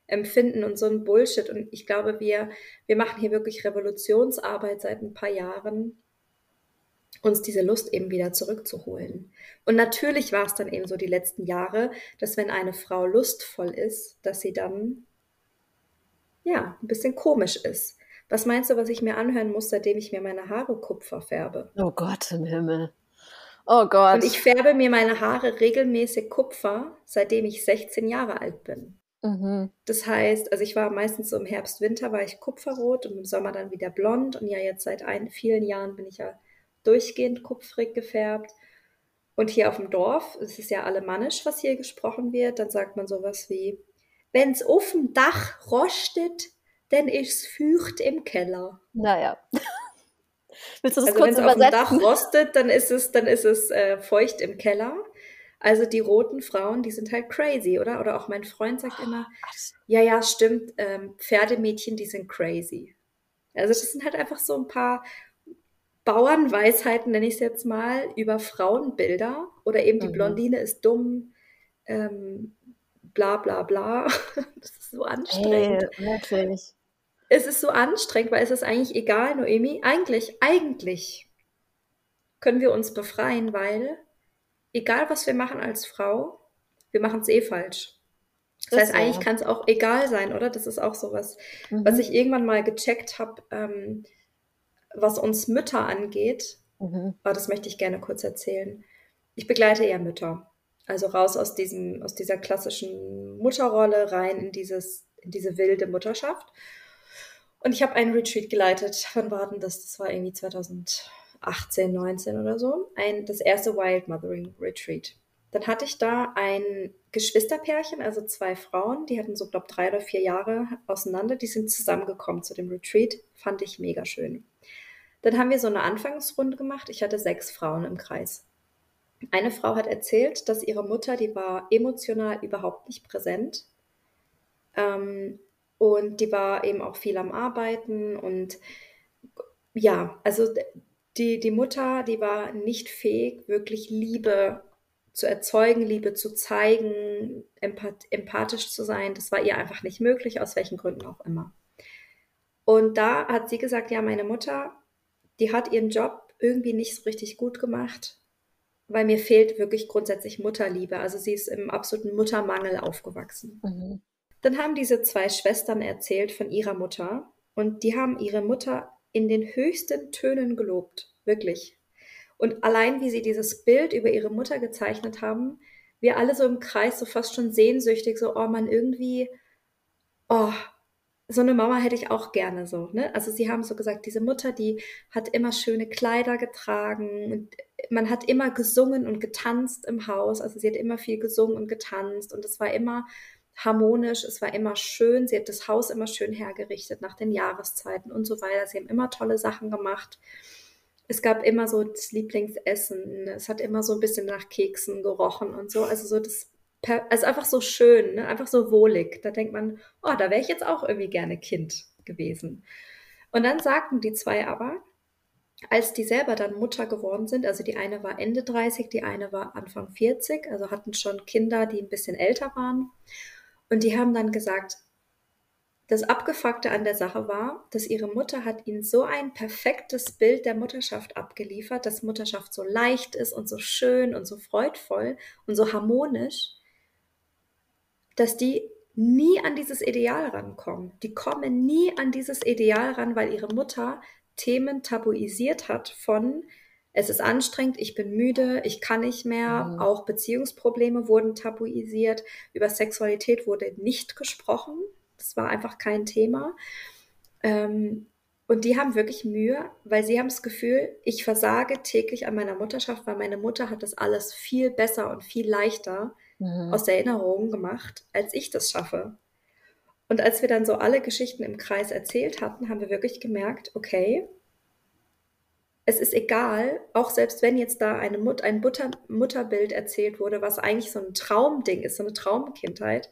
empfinden und so ein Bullshit. Und ich glaube, wir, wir machen hier wirklich Revolutionsarbeit seit ein paar Jahren, uns diese Lust eben wieder zurückzuholen. Und natürlich war es dann eben so die letzten Jahre, dass wenn eine Frau lustvoll ist, dass sie dann ja ein bisschen komisch ist. Was meinst du, was ich mir anhören muss, seitdem ich mir meine Haare Kupfer färbe? Oh Gott im Himmel. Oh Gott. Und ich färbe mir meine Haare regelmäßig Kupfer, seitdem ich 16 Jahre alt bin. Mhm. Das heißt, also ich war meistens so im Herbst, Winter war ich kupferrot und im Sommer dann wieder blond und ja jetzt seit ein, vielen Jahren bin ich ja durchgehend kupfrig gefärbt. Und hier auf dem Dorf, es ist ja alemannisch, was hier gesprochen wird, dann sagt man sowas wie, wenn's auf dem Dach rostet, dann ist's feucht im Keller. Naja. Willst du das also kurz übersetzen? Wenn es auf dem Dach rostet, dann ist es, dann ist es äh, feucht im Keller. Also die roten Frauen, die sind halt crazy, oder? Oder auch mein Freund sagt immer, ja, ja, stimmt, ähm, Pferdemädchen, die sind crazy. Also das sind halt einfach so ein paar Bauernweisheiten, nenne ich es jetzt mal, über Frauenbilder. Oder eben die mhm. Blondine ist dumm, ähm, bla bla bla. Das ist so anstrengend. Hey, wirklich. Es ist so anstrengend, weil es ist eigentlich egal, Noemi. Eigentlich, eigentlich können wir uns befreien, weil egal was wir machen als Frau, wir machen es eh falsch. Das, das heißt, eigentlich kann es auch egal sein, oder? Das ist auch sowas, mhm. was ich irgendwann mal gecheckt habe, ähm, was uns Mütter angeht. Mhm. Aber das möchte ich gerne kurz erzählen. Ich begleite ja Mütter. Also raus aus diesem, aus dieser klassischen Mutterrolle rein in dieses, in diese wilde Mutterschaft. Und ich habe einen Retreat geleitet. Wann war denn das? Das war irgendwie 2000. 18, 19 oder so, ein, das erste Wild Mothering Retreat. Dann hatte ich da ein Geschwisterpärchen, also zwei Frauen, die hatten so, glaube drei oder vier Jahre auseinander, die sind zusammengekommen zu dem Retreat. Fand ich mega schön. Dann haben wir so eine Anfangsrunde gemacht. Ich hatte sechs Frauen im Kreis. Eine Frau hat erzählt, dass ihre Mutter, die war emotional überhaupt nicht präsent. Ähm, und die war eben auch viel am Arbeiten und ja, also die, die Mutter, die war nicht fähig, wirklich Liebe zu erzeugen, Liebe zu zeigen, empath empathisch zu sein. Das war ihr einfach nicht möglich, aus welchen Gründen auch immer. Und da hat sie gesagt, ja, meine Mutter, die hat ihren Job irgendwie nicht so richtig gut gemacht, weil mir fehlt wirklich grundsätzlich Mutterliebe. Also sie ist im absoluten Muttermangel aufgewachsen. Mhm. Dann haben diese zwei Schwestern erzählt von ihrer Mutter und die haben ihre Mutter in den höchsten Tönen gelobt, wirklich. Und allein wie sie dieses Bild über ihre Mutter gezeichnet haben, wir alle so im Kreis, so fast schon sehnsüchtig, so, oh man, irgendwie, oh, so eine Mama hätte ich auch gerne so, ne? Also sie haben so gesagt, diese Mutter, die hat immer schöne Kleider getragen und man hat immer gesungen und getanzt im Haus. Also sie hat immer viel gesungen und getanzt und es war immer harmonisch, es war immer schön. Sie hat das Haus immer schön hergerichtet nach den Jahreszeiten und so weiter. Sie haben immer tolle Sachen gemacht. Es gab immer so das Lieblingsessen. Es hat immer so ein bisschen nach Keksen gerochen und so. Also so das also einfach so schön, ne? einfach so wohlig. Da denkt man, oh, da wäre ich jetzt auch irgendwie gerne Kind gewesen. Und dann sagten die zwei aber, als die selber dann Mutter geworden sind, also die eine war Ende 30, die eine war Anfang 40, also hatten schon Kinder, die ein bisschen älter waren. Und die haben dann gesagt, das Abgefuckte an der Sache war, dass ihre Mutter hat ihnen so ein perfektes Bild der Mutterschaft abgeliefert, dass Mutterschaft so leicht ist und so schön und so freudvoll und so harmonisch, dass die nie an dieses Ideal rankommen. Die kommen nie an dieses Ideal ran, weil ihre Mutter Themen tabuisiert hat von es ist anstrengend, ich bin müde, ich kann nicht mehr, mhm. auch Beziehungsprobleme wurden tabuisiert, über Sexualität wurde nicht gesprochen, das war einfach kein Thema. Ähm, und die haben wirklich Mühe, weil sie haben das Gefühl, ich versage täglich an meiner Mutterschaft, weil meine Mutter hat das alles viel besser und viel leichter mhm. aus Erinnerungen gemacht, als ich das schaffe. Und als wir dann so alle Geschichten im Kreis erzählt hatten, haben wir wirklich gemerkt, okay, es ist egal, auch selbst wenn jetzt da eine Mut ein Mutter Mutterbild erzählt wurde, was eigentlich so ein Traumding ist, so eine Traumkindheit,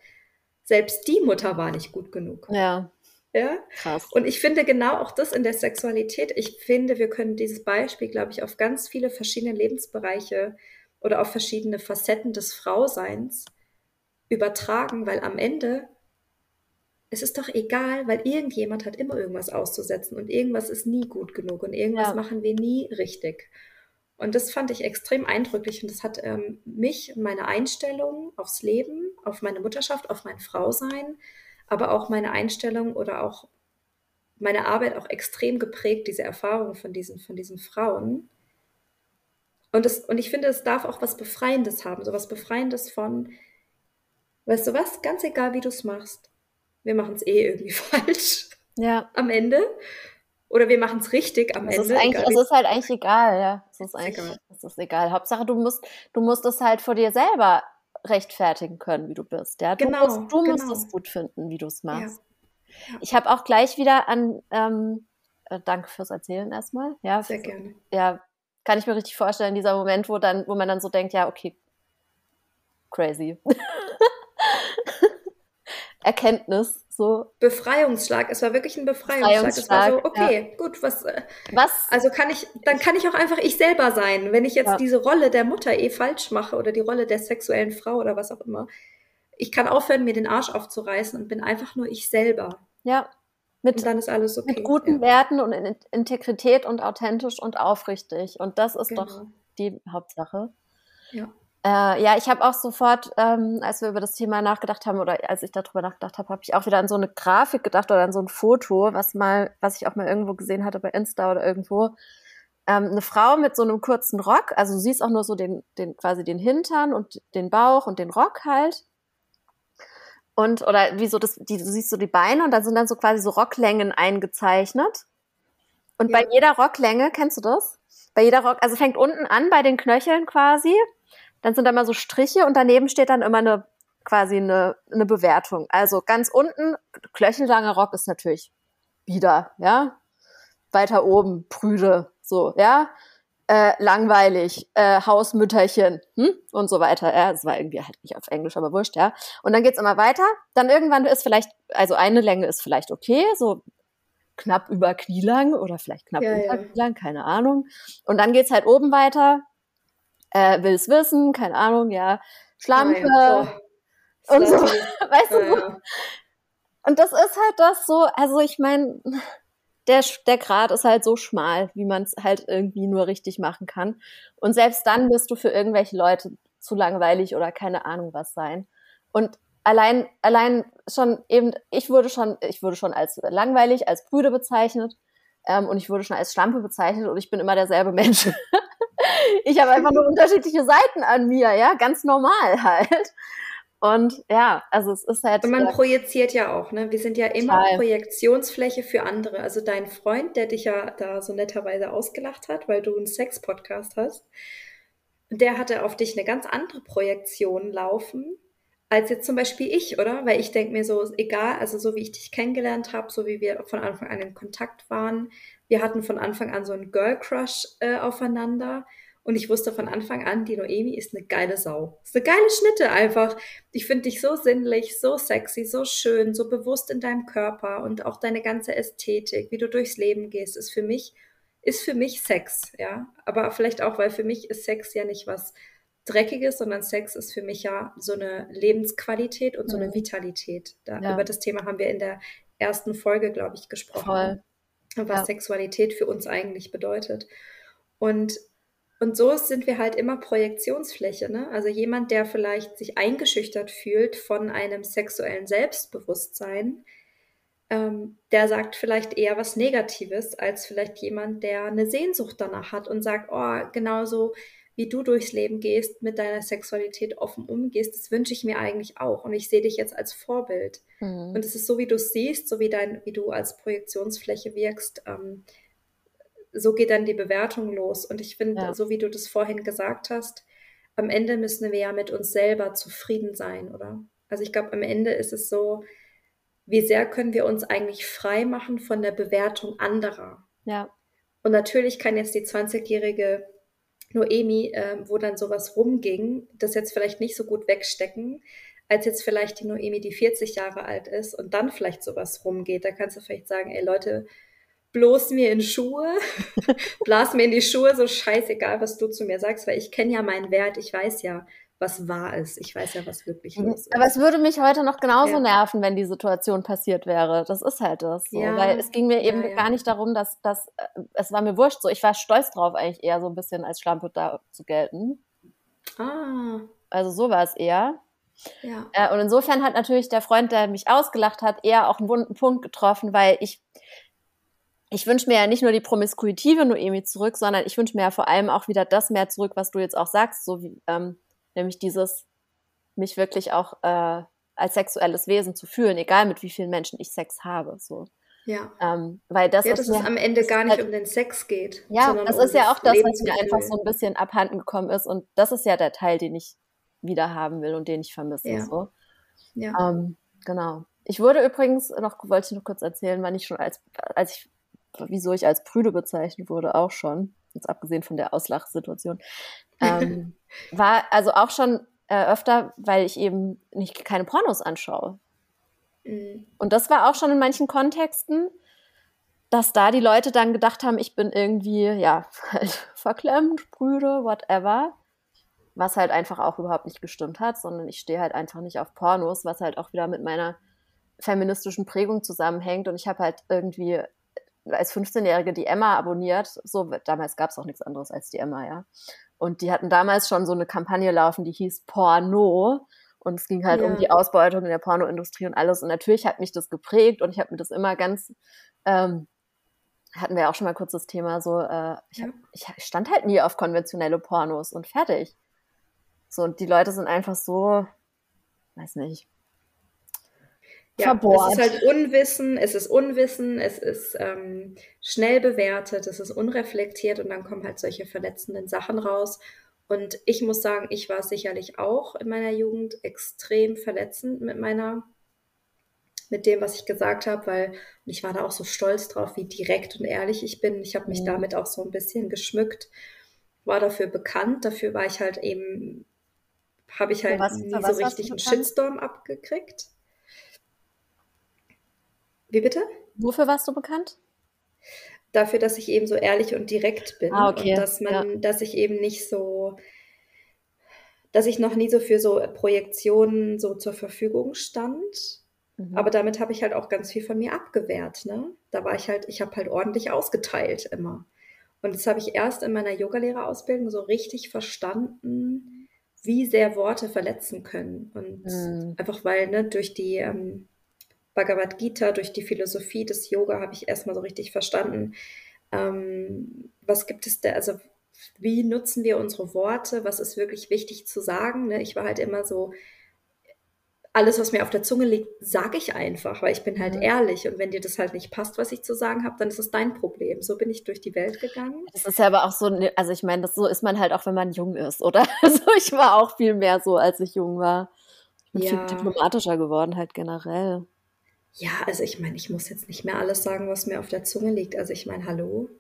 selbst die Mutter war nicht gut genug. Ja. Ja. Krass. Und ich finde genau auch das in der Sexualität. Ich finde, wir können dieses Beispiel, glaube ich, auf ganz viele verschiedene Lebensbereiche oder auf verschiedene Facetten des Frauseins übertragen, weil am Ende es ist doch egal, weil irgendjemand hat immer irgendwas auszusetzen und irgendwas ist nie gut genug und irgendwas ja. machen wir nie richtig. Und das fand ich extrem eindrücklich und das hat ähm, mich, meine Einstellung aufs Leben, auf meine Mutterschaft, auf mein Frausein, aber auch meine Einstellung oder auch meine Arbeit auch extrem geprägt, diese Erfahrung von diesen, von diesen Frauen. Und, das, und ich finde, es darf auch was Befreiendes haben, so was Befreiendes von, weißt du was, ganz egal, wie du es machst. Wir machen es eh irgendwie falsch. Ja. Am Ende. Oder wir machen es richtig am es Ende. Ist eigentlich, es ist halt eigentlich egal, ja. Es ist eigentlich egal. Es ist egal. Hauptsache, du musst, du musst es halt vor dir selber rechtfertigen können, wie du bist. Ja? Du, genau, musst, du genau. musst es gut finden, wie du es machst. Ja. Ich habe auch gleich wieder an, ähm, äh, danke fürs Erzählen erstmal. Ja, Sehr gerne. Ja, kann ich mir richtig vorstellen, dieser Moment, wo dann, wo man dann so denkt, ja, okay, crazy. Erkenntnis, so. Befreiungsschlag, es war wirklich ein Befreiungsschlag. Es war so, okay, ja. gut, was, äh, was? Also kann ich, dann kann ich auch einfach ich selber sein. Wenn ich jetzt ja. diese Rolle der Mutter eh falsch mache oder die Rolle der sexuellen Frau oder was auch immer. Ich kann aufhören, mir den Arsch aufzureißen und bin einfach nur ich selber. Ja, mit, und dann ist alles okay. Mit guten ja. Werten und in Integrität und authentisch und aufrichtig. Und das ist genau. doch die Hauptsache. Ja. Äh, ja, ich habe auch sofort, ähm, als wir über das Thema nachgedacht haben oder als ich darüber nachgedacht habe, habe ich auch wieder an so eine Grafik gedacht oder an so ein Foto, was mal, was ich auch mal irgendwo gesehen hatte bei Insta oder irgendwo. Ähm, eine Frau mit so einem kurzen Rock, also du siehst auch nur so den, den quasi den Hintern und den Bauch und den Rock halt und oder wie so das, die, du siehst so die Beine und da sind dann so quasi so Rocklängen eingezeichnet. Und ja. bei jeder Rocklänge, kennst du das? Bei jeder Rock, also fängt unten an bei den Knöcheln quasi, dann sind da mal so Striche und daneben steht dann immer eine quasi eine, eine Bewertung. Also ganz unten, knöchellanger Rock ist natürlich wieder, ja. Weiter oben, prüde, so, ja äh, langweilig, äh, Hausmütterchen hm? und so weiter. Ja, das war irgendwie halt nicht auf Englisch, aber wurscht, ja. Und dann geht's immer weiter. Dann irgendwann ist vielleicht, also eine Länge ist vielleicht okay, so knapp über knielang oder vielleicht knapp ja, unter ja. knielang, keine Ahnung. Und dann geht's halt oben weiter. Äh, will es wissen, keine Ahnung, ja, Schlampe oh, und so, weißt du, so. Ja. Und das ist halt das so, also ich meine, der, der Grad ist halt so schmal, wie man es halt irgendwie nur richtig machen kann. Und selbst dann wirst du für irgendwelche Leute zu langweilig oder keine Ahnung was sein. Und allein, allein schon eben, ich wurde schon, ich wurde schon als langweilig, als Brüde bezeichnet ähm, und ich wurde schon als Schlampe bezeichnet und ich bin immer derselbe Mensch. ich habe einfach nur unterschiedliche Seiten an mir, ja, ganz normal halt. Und ja, also es ist halt. Und man projiziert ja auch, ne? Wir sind ja immer total. Projektionsfläche für andere. Also dein Freund, der dich ja da so netterweise ausgelacht hat, weil du einen Sex-Podcast hast, der hatte auf dich eine ganz andere Projektion laufen als jetzt zum Beispiel ich, oder? Weil ich denke mir so, egal, also so wie ich dich kennengelernt habe, so wie wir von Anfang an in Kontakt waren, wir hatten von Anfang an so einen Girl Crush äh, aufeinander. Und ich wusste von Anfang an, die Noemi ist eine geile Sau. Ist eine geile Schnitte einfach. Ich finde dich so sinnlich, so sexy, so schön, so bewusst in deinem Körper und auch deine ganze Ästhetik, wie du durchs Leben gehst, ist für mich, ist für mich Sex, ja. Aber vielleicht auch, weil für mich ist Sex ja nicht was Dreckiges, sondern Sex ist für mich ja so eine Lebensqualität und so eine mhm. Vitalität. Da, ja. Über das Thema haben wir in der ersten Folge, glaube ich, gesprochen. Voll. Was ja. Sexualität für uns eigentlich bedeutet. Und, und so sind wir halt immer Projektionsfläche. Ne? Also jemand, der vielleicht sich eingeschüchtert fühlt von einem sexuellen Selbstbewusstsein, ähm, der sagt vielleicht eher was Negatives als vielleicht jemand, der eine Sehnsucht danach hat und sagt, oh, genauso wie du durchs Leben gehst, mit deiner Sexualität offen umgehst, das wünsche ich mir eigentlich auch. Und ich sehe dich jetzt als Vorbild. Mhm. Und es ist so, wie du es siehst, so wie, dein, wie du als Projektionsfläche wirkst, ähm, so geht dann die Bewertung los. Und ich finde, ja. so wie du das vorhin gesagt hast, am Ende müssen wir ja mit uns selber zufrieden sein, oder? Also ich glaube, am Ende ist es so, wie sehr können wir uns eigentlich frei machen von der Bewertung anderer? Ja. Und natürlich kann jetzt die 20-jährige Noemi, äh, wo dann sowas rumging, das jetzt vielleicht nicht so gut wegstecken, als jetzt vielleicht die Noemi, die 40 Jahre alt ist und dann vielleicht sowas rumgeht. Da kannst du vielleicht sagen, ey Leute, bloß mir in Schuhe, blas mir in die Schuhe, so scheißegal, was du zu mir sagst, weil ich kenne ja meinen Wert, ich weiß ja, was wahr ist. Ich weiß ja, was wirklich mhm. los ist. Aber es würde mich heute noch genauso ja. nerven, wenn die Situation passiert wäre. Das ist halt das. So. Ja. Weil es ging mir eben ja, gar nicht darum, dass, dass äh, es war mir wurscht. So, ich war stolz drauf, eigentlich eher so ein bisschen als Schlampe da zu gelten. Ah. Also so war es eher. Ja. Äh, und insofern hat natürlich der Freund, der mich ausgelacht hat, eher auch einen wunden Punkt getroffen, weil ich ich wünsche mir ja nicht nur die promiskuitive Noemi zurück, sondern ich wünsche mir ja vor allem auch wieder das mehr zurück, was du jetzt auch sagst, so wie ähm, nämlich dieses, mich wirklich auch äh, als sexuelles Wesen zu fühlen, egal mit wie vielen Menschen ich Sex habe. So. Ja. Ähm, weil das, ja, dass es am Ende gar nicht halt, um den Sex geht. Ja, das ist ja auch das, was mir einfach so ein bisschen abhanden gekommen ist. Und das ist ja der Teil, den ich wieder haben will und den ich vermisse. Ja. So. Ja. Ähm, genau. Ich wurde übrigens noch, wollte ich noch kurz erzählen, wann ich schon als, als ich, wieso ich als Prüde bezeichnet wurde, auch schon, jetzt abgesehen von der Auslachsituation. Ähm, war also auch schon äh, öfter, weil ich eben nicht keine Pornos anschaue. Mhm. Und das war auch schon in manchen Kontexten, dass da die Leute dann gedacht haben, ich bin irgendwie, ja, halt verklemmt, Brüde, whatever. Was halt einfach auch überhaupt nicht gestimmt hat, sondern ich stehe halt einfach nicht auf Pornos, was halt auch wieder mit meiner feministischen Prägung zusammenhängt. Und ich habe halt irgendwie als 15-Jährige die Emma abonniert. So, damals gab es auch nichts anderes als die Emma, ja. Und die hatten damals schon so eine Kampagne laufen, die hieß Porno. Und es ging halt ja. um die Ausbeutung in der Pornoindustrie und alles. Und natürlich hat mich das geprägt und ich habe mir das immer ganz, ähm, hatten wir auch schon mal kurz das Thema, so, äh, ich, hab, ich stand halt nie auf konventionelle Pornos und fertig. So, und die Leute sind einfach so, weiß nicht, ja, verbohrt. Es ist halt Unwissen, es ist Unwissen, es ist ähm, schnell bewertet, es ist unreflektiert und dann kommen halt solche verletzenden Sachen raus. Und ich muss sagen, ich war sicherlich auch in meiner Jugend extrem verletzend mit meiner, mit dem, was ich gesagt habe, weil ich war da auch so stolz drauf, wie direkt und ehrlich ich bin. Ich habe mich mhm. damit auch so ein bisschen geschmückt, war dafür bekannt, dafür war ich halt eben, habe ich halt was, nie so richtig einen Shitstorm abgekriegt. Wie bitte? Wofür warst du bekannt? Dafür, dass ich eben so ehrlich und direkt bin ah, okay. und dass man, ja. dass ich eben nicht so dass ich noch nie so für so Projektionen so zur Verfügung stand. Mhm. Aber damit habe ich halt auch ganz viel von mir abgewehrt. Ne? Da war ich halt, ich habe halt ordentlich ausgeteilt immer. Und das habe ich erst in meiner Yogalehrerausbildung so richtig verstanden, wie sehr Worte verletzen können. Und mhm. einfach weil, ne, durch die ähm, Bhagavad Gita, durch die Philosophie des Yoga habe ich erstmal so richtig verstanden, ähm, was gibt es da, also wie nutzen wir unsere Worte, was ist wirklich wichtig zu sagen. Ne? Ich war halt immer so, alles, was mir auf der Zunge liegt, sage ich einfach, weil ich bin halt mhm. ehrlich. Und wenn dir das halt nicht passt, was ich zu sagen habe, dann ist es dein Problem. So bin ich durch die Welt gegangen. Das ist ja aber auch so, ne, also ich meine, so ist man halt auch, wenn man jung ist, oder? Also ich war auch viel mehr so, als ich jung war. Ich bin ja. viel diplomatischer geworden, halt generell. Ja, also ich meine, ich muss jetzt nicht mehr alles sagen, was mir auf der Zunge liegt. Also ich meine, hallo.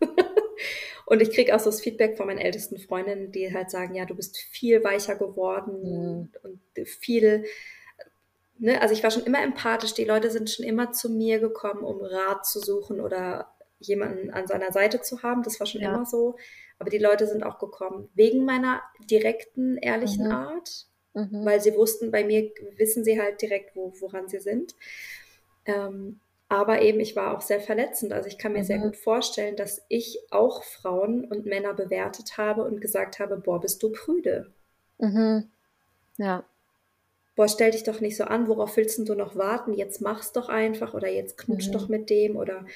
und ich kriege auch so das Feedback von meinen ältesten Freundinnen, die halt sagen, ja, du bist viel weicher geworden mhm. und viel, ne, also ich war schon immer empathisch. Die Leute sind schon immer zu mir gekommen, um Rat zu suchen oder jemanden an seiner Seite zu haben. Das war schon ja. immer so. Aber die Leute sind auch gekommen wegen meiner direkten, ehrlichen mhm. Art, mhm. weil sie wussten, bei mir wissen sie halt direkt, wo, woran sie sind. Ähm, aber eben, ich war auch sehr verletzend. Also ich kann mir mhm. sehr gut vorstellen, dass ich auch Frauen und Männer bewertet habe und gesagt habe, boah, bist du prüde. Mhm. Ja. Boah, stell dich doch nicht so an, worauf willst du noch warten? Jetzt mach's doch einfach oder jetzt knutsch mhm. doch mit dem oder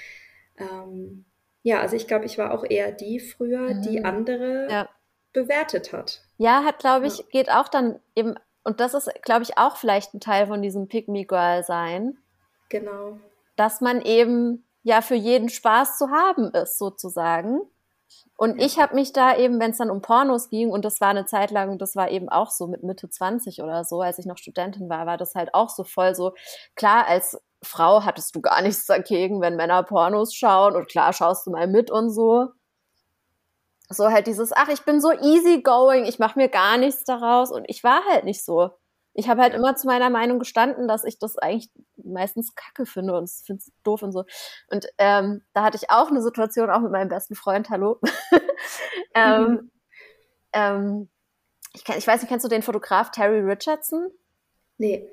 ähm, ja, also ich glaube, ich war auch eher die früher, die mhm. andere ja. Bewertet hat. Ja, hat, glaube ich, ja. geht auch dann eben, und das ist, glaube ich, auch vielleicht ein Teil von diesem Pick-Me-Girl-Sein Genau. Dass man eben ja für jeden Spaß zu haben ist, sozusagen. Und ja. ich habe mich da eben, wenn es dann um Pornos ging, und das war eine Zeit lang, das war eben auch so mit Mitte 20 oder so, als ich noch Studentin war, war das halt auch so voll so, klar, als Frau hattest du gar nichts dagegen, wenn Männer Pornos schauen und klar schaust du mal mit und so. So halt dieses, ach, ich bin so easygoing, ich mache mir gar nichts daraus und ich war halt nicht so ich habe halt ja. immer zu meiner Meinung gestanden, dass ich das eigentlich meistens kacke finde und finde es doof und so. Und ähm, da hatte ich auch eine Situation, auch mit meinem besten Freund, hallo. ähm, mhm. ähm, ich, kann, ich weiß nicht, kennst du den Fotograf Terry Richardson? Nee.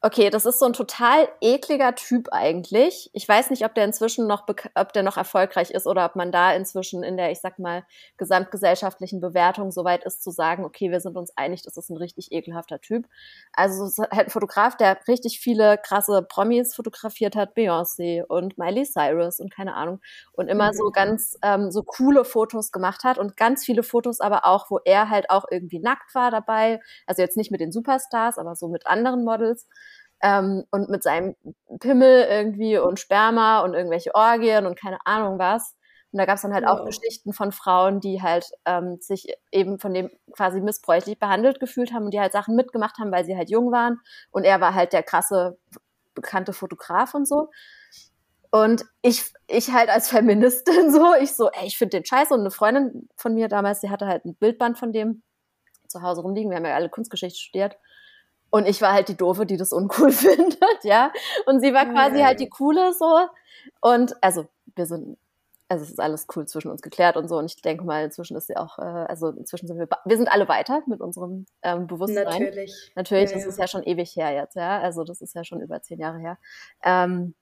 Okay, das ist so ein total ekliger Typ eigentlich. Ich weiß nicht, ob der inzwischen noch, ob der noch erfolgreich ist oder ob man da inzwischen in der, ich sag mal, gesamtgesellschaftlichen Bewertung so weit ist zu sagen, okay, wir sind uns einig, das ist ein richtig ekelhafter Typ. Also es ist halt ein Fotograf, der richtig viele krasse Promis fotografiert hat, Beyoncé und Miley Cyrus und keine Ahnung und immer mhm. so ganz ähm, so coole Fotos gemacht hat und ganz viele Fotos aber auch, wo er halt auch irgendwie nackt war dabei. Also jetzt nicht mit den Superstars, aber so mit anderen Models ähm, und mit seinem Pimmel irgendwie und Sperma und irgendwelche Orgien und keine Ahnung was. Und da gab es dann halt ja. auch Geschichten von Frauen, die halt ähm, sich eben von dem quasi missbräuchlich behandelt gefühlt haben und die halt Sachen mitgemacht haben, weil sie halt jung waren. Und er war halt der krasse, bekannte Fotograf und so. Und ich, ich halt als Feministin so, ich so, ey, ich finde den scheiße. Und eine Freundin von mir damals, die hatte halt ein Bildband von dem zu Hause rumliegen. Wir haben ja alle Kunstgeschichte studiert. Und ich war halt die Doofe, die das uncool findet, ja. Und sie war quasi halt die Coole so. Und also wir sind, also es ist alles cool zwischen uns geklärt und so. Und ich denke mal, inzwischen ist sie auch, äh, also inzwischen sind wir, wir sind alle weiter mit unserem ähm, Bewusstsein. Natürlich. Natürlich, ja, das ja. ist ja schon ewig her jetzt, ja. Also das ist ja schon über zehn Jahre her. Ähm,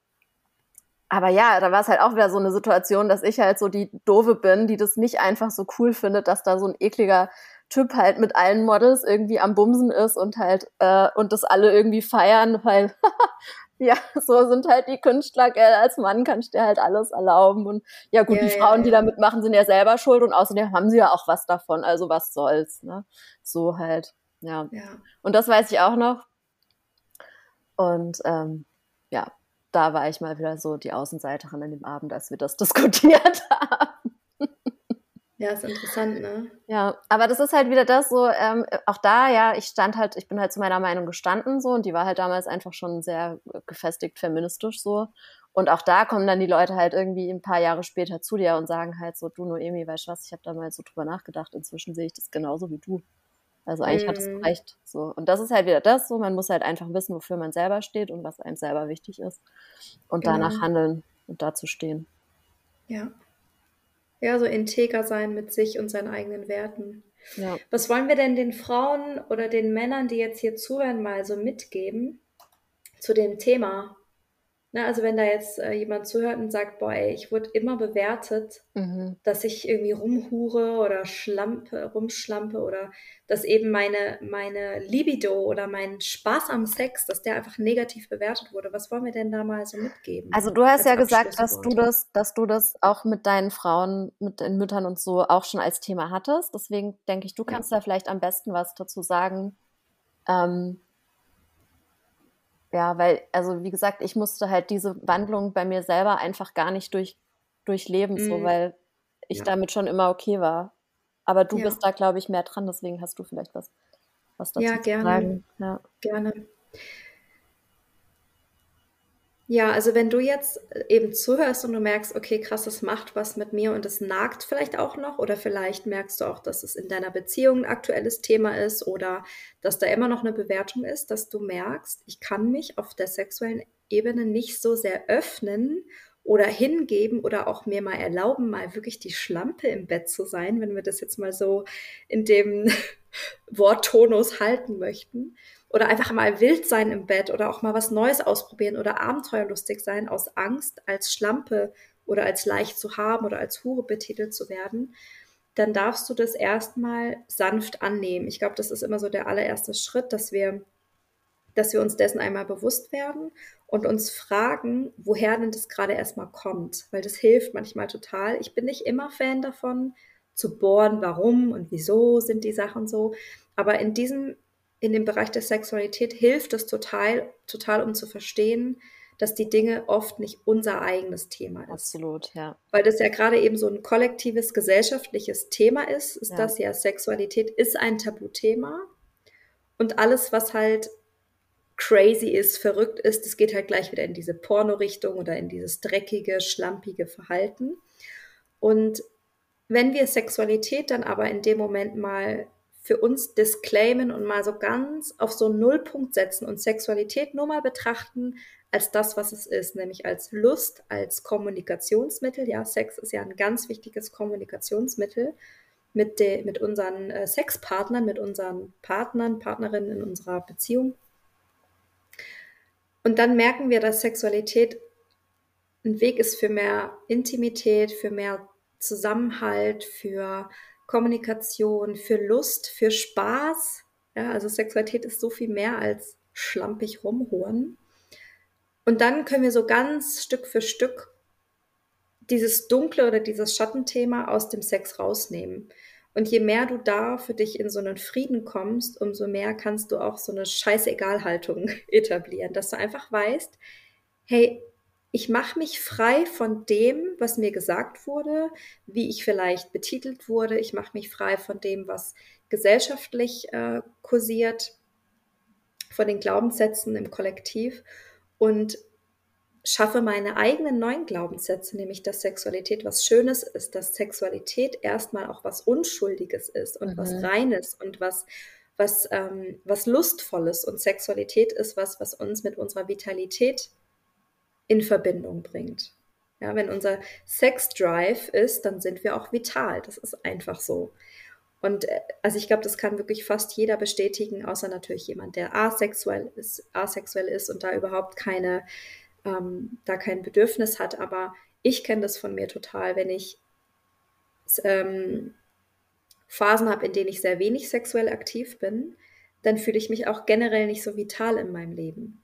aber ja, da war es halt auch wieder so eine Situation, dass ich halt so die Doofe bin, die das nicht einfach so cool findet, dass da so ein ekliger Typ halt mit allen Models irgendwie am Bumsen ist und halt äh, und das alle irgendwie feiern, weil ja, so sind halt die Künstler, gell, als Mann kannst du dir halt alles erlauben und ja gut, ja, die Frauen, ja, die da mitmachen, sind ja selber schuld und außerdem haben sie ja auch was davon, also was soll's, ne? So halt, ja. ja. Und das weiß ich auch noch. Und ähm, ja, da war ich mal wieder so die Außenseiterin an dem Abend, als wir das diskutiert haben. Ja, ist interessant, ne? Ja, aber das ist halt wieder das so, ähm, auch da, ja, ich stand halt, ich bin halt zu meiner Meinung gestanden so und die war halt damals einfach schon sehr gefestigt feministisch so. Und auch da kommen dann die Leute halt irgendwie ein paar Jahre später zu dir und sagen halt so, du Noemi, weißt du was, ich habe damals so drüber nachgedacht, inzwischen sehe ich das genauso wie du. Also eigentlich mm. hat es mhm. gereicht. So. Und das ist halt wieder das, so man muss halt einfach wissen, wofür man selber steht und was einem selber wichtig ist. Und genau. danach handeln und dazu stehen. Ja. Ja, so integer sein mit sich und seinen eigenen Werten. Ja. Was wollen wir denn den Frauen oder den Männern, die jetzt hier zuhören, mal so mitgeben zu dem Thema? Ne, also wenn da jetzt äh, jemand zuhört und sagt, boah, ey, ich wurde immer bewertet, mhm. dass ich irgendwie rumhure oder schlampe, rumschlampe oder dass eben meine, meine Libido oder mein Spaß am Sex, dass der einfach negativ bewertet wurde. Was wollen wir denn da mal so mitgeben? Also du hast ja gesagt, dass du das, dass du das auch mit deinen Frauen, mit den Müttern und so auch schon als Thema hattest. Deswegen denke ich, du kannst ja. da vielleicht am besten was dazu sagen. Ähm, ja, weil, also wie gesagt, ich musste halt diese Wandlung bei mir selber einfach gar nicht durch, durchleben, mm. so, mhm. weil ich ja. damit schon immer okay war. Aber du ja. bist da, glaube ich, mehr dran, deswegen hast du vielleicht was, was dazu ja, gerne. zu sagen. Ja, gerne. Ja, also wenn du jetzt äh, eben zuhörst und du merkst, okay, krass, das macht was mit mir und es nagt vielleicht auch noch oder vielleicht merkst du auch, dass es in deiner Beziehung ein aktuelles Thema ist oder dass da immer noch eine Bewertung ist, dass du merkst, ich kann mich auf der sexuellen Ebene nicht so sehr öffnen oder hingeben oder auch mir mal erlauben, mal wirklich die Schlampe im Bett zu sein, wenn wir das jetzt mal so in dem Worttonus halten möchten oder einfach mal wild sein im Bett oder auch mal was Neues ausprobieren oder abenteuerlustig sein aus Angst, als Schlampe oder als leicht zu haben oder als Hure betitelt zu werden, dann darfst du das erstmal sanft annehmen. Ich glaube, das ist immer so der allererste Schritt, dass wir, dass wir uns dessen einmal bewusst werden und uns fragen, woher denn das gerade erstmal kommt, weil das hilft manchmal total. Ich bin nicht immer Fan davon, zu bohren, warum und wieso sind die Sachen so. Aber in diesem in dem Bereich der Sexualität hilft es total, total, um zu verstehen, dass die Dinge oft nicht unser eigenes Thema ist. Absolut, ja. Weil das ja gerade eben so ein kollektives gesellschaftliches Thema ist, ist ja. das ja Sexualität ist ein Tabuthema und alles, was halt crazy ist, verrückt ist, das geht halt gleich wieder in diese Porno-Richtung oder in dieses dreckige, schlampige Verhalten. Und wenn wir Sexualität dann aber in dem Moment mal für uns disclaimen und mal so ganz auf so einen Nullpunkt setzen und Sexualität nur mal betrachten als das, was es ist, nämlich als Lust, als Kommunikationsmittel. Ja, Sex ist ja ein ganz wichtiges Kommunikationsmittel mit, de, mit unseren äh, Sexpartnern, mit unseren Partnern, Partnerinnen in unserer Beziehung. Und dann merken wir, dass Sexualität ein Weg ist für mehr Intimität, für mehr Zusammenhalt, für Kommunikation, für Lust, für Spaß. Ja, also Sexualität ist so viel mehr als schlampig rumholen. Und dann können wir so ganz Stück für Stück dieses dunkle oder dieses Schattenthema aus dem Sex rausnehmen. Und je mehr du da für dich in so einen Frieden kommst, umso mehr kannst du auch so eine Scheißegal-Haltung etablieren, dass du einfach weißt, hey, ich mache mich frei von dem, was mir gesagt wurde, wie ich vielleicht betitelt wurde. Ich mache mich frei von dem, was gesellschaftlich äh, kursiert, von den Glaubenssätzen im Kollektiv und schaffe meine eigenen neuen Glaubenssätze, nämlich dass Sexualität was Schönes ist, dass Sexualität erstmal auch was Unschuldiges ist und mhm. was Reines und was was ähm, was lustvolles und Sexualität ist was, was uns mit unserer Vitalität in Verbindung bringt. Ja, wenn unser Sex-Drive ist, dann sind wir auch vital. Das ist einfach so. Und äh, also ich glaube, das kann wirklich fast jeder bestätigen, außer natürlich jemand, der asexuell ist, asexuell ist und da überhaupt keine, ähm, da kein Bedürfnis hat. Aber ich kenne das von mir total, wenn ich ähm, Phasen habe, in denen ich sehr wenig sexuell aktiv bin, dann fühle ich mich auch generell nicht so vital in meinem Leben.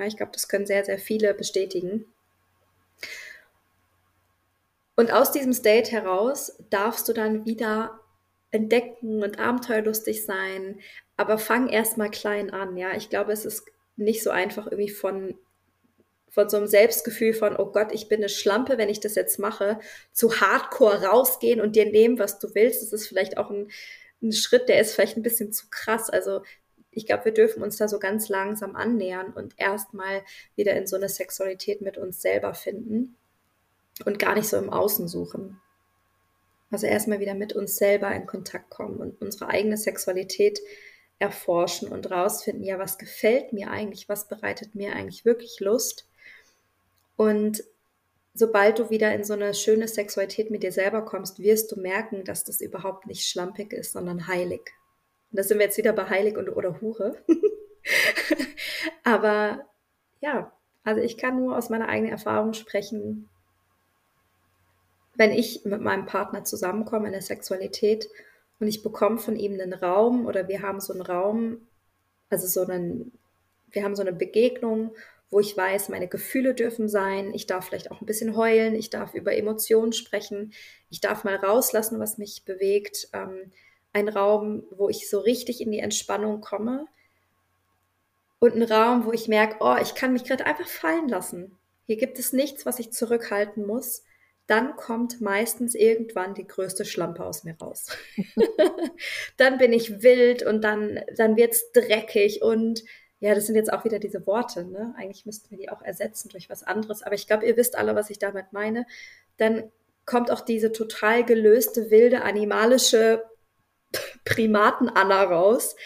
Ja, ich glaube, das können sehr, sehr viele bestätigen. Und aus diesem State heraus darfst du dann wieder entdecken und abenteuerlustig sein, aber fang erstmal klein an. Ja, ich glaube, es ist nicht so einfach irgendwie von von so einem Selbstgefühl von, oh Gott, ich bin eine Schlampe, wenn ich das jetzt mache, zu hardcore rausgehen und dir nehmen, was du willst. Das ist vielleicht auch ein, ein Schritt, der ist vielleicht ein bisschen zu krass. Also ich glaube, wir dürfen uns da so ganz langsam annähern und erstmal wieder in so eine Sexualität mit uns selber finden und gar nicht so im Außen suchen. Also erstmal wieder mit uns selber in Kontakt kommen und unsere eigene Sexualität erforschen und rausfinden, ja, was gefällt mir eigentlich, was bereitet mir eigentlich wirklich Lust. Und sobald du wieder in so eine schöne Sexualität mit dir selber kommst, wirst du merken, dass das überhaupt nicht schlampig ist, sondern heilig. Und da sind wir jetzt wieder bei heilig und oder Hure. Aber ja, also ich kann nur aus meiner eigenen Erfahrung sprechen. Wenn ich mit meinem Partner zusammenkomme in der Sexualität und ich bekomme von ihm einen Raum oder wir haben so einen Raum, also so einen, wir haben so eine Begegnung, wo ich weiß, meine Gefühle dürfen sein, ich darf vielleicht auch ein bisschen heulen, ich darf über Emotionen sprechen, ich darf mal rauslassen, was mich bewegt. Ähm, ein Raum, wo ich so richtig in die Entspannung komme und ein Raum, wo ich merke, oh, ich kann mich gerade einfach fallen lassen. Hier gibt es nichts, was ich zurückhalten muss. Dann kommt meistens irgendwann die größte Schlampe aus mir raus. dann bin ich wild und dann, dann wird's dreckig und ja, das sind jetzt auch wieder diese Worte, ne? Eigentlich müssten wir die auch ersetzen durch was anderes. Aber ich glaube, ihr wisst alle, was ich damit meine. Dann kommt auch diese total gelöste, wilde, animalische Primaten-Anna raus,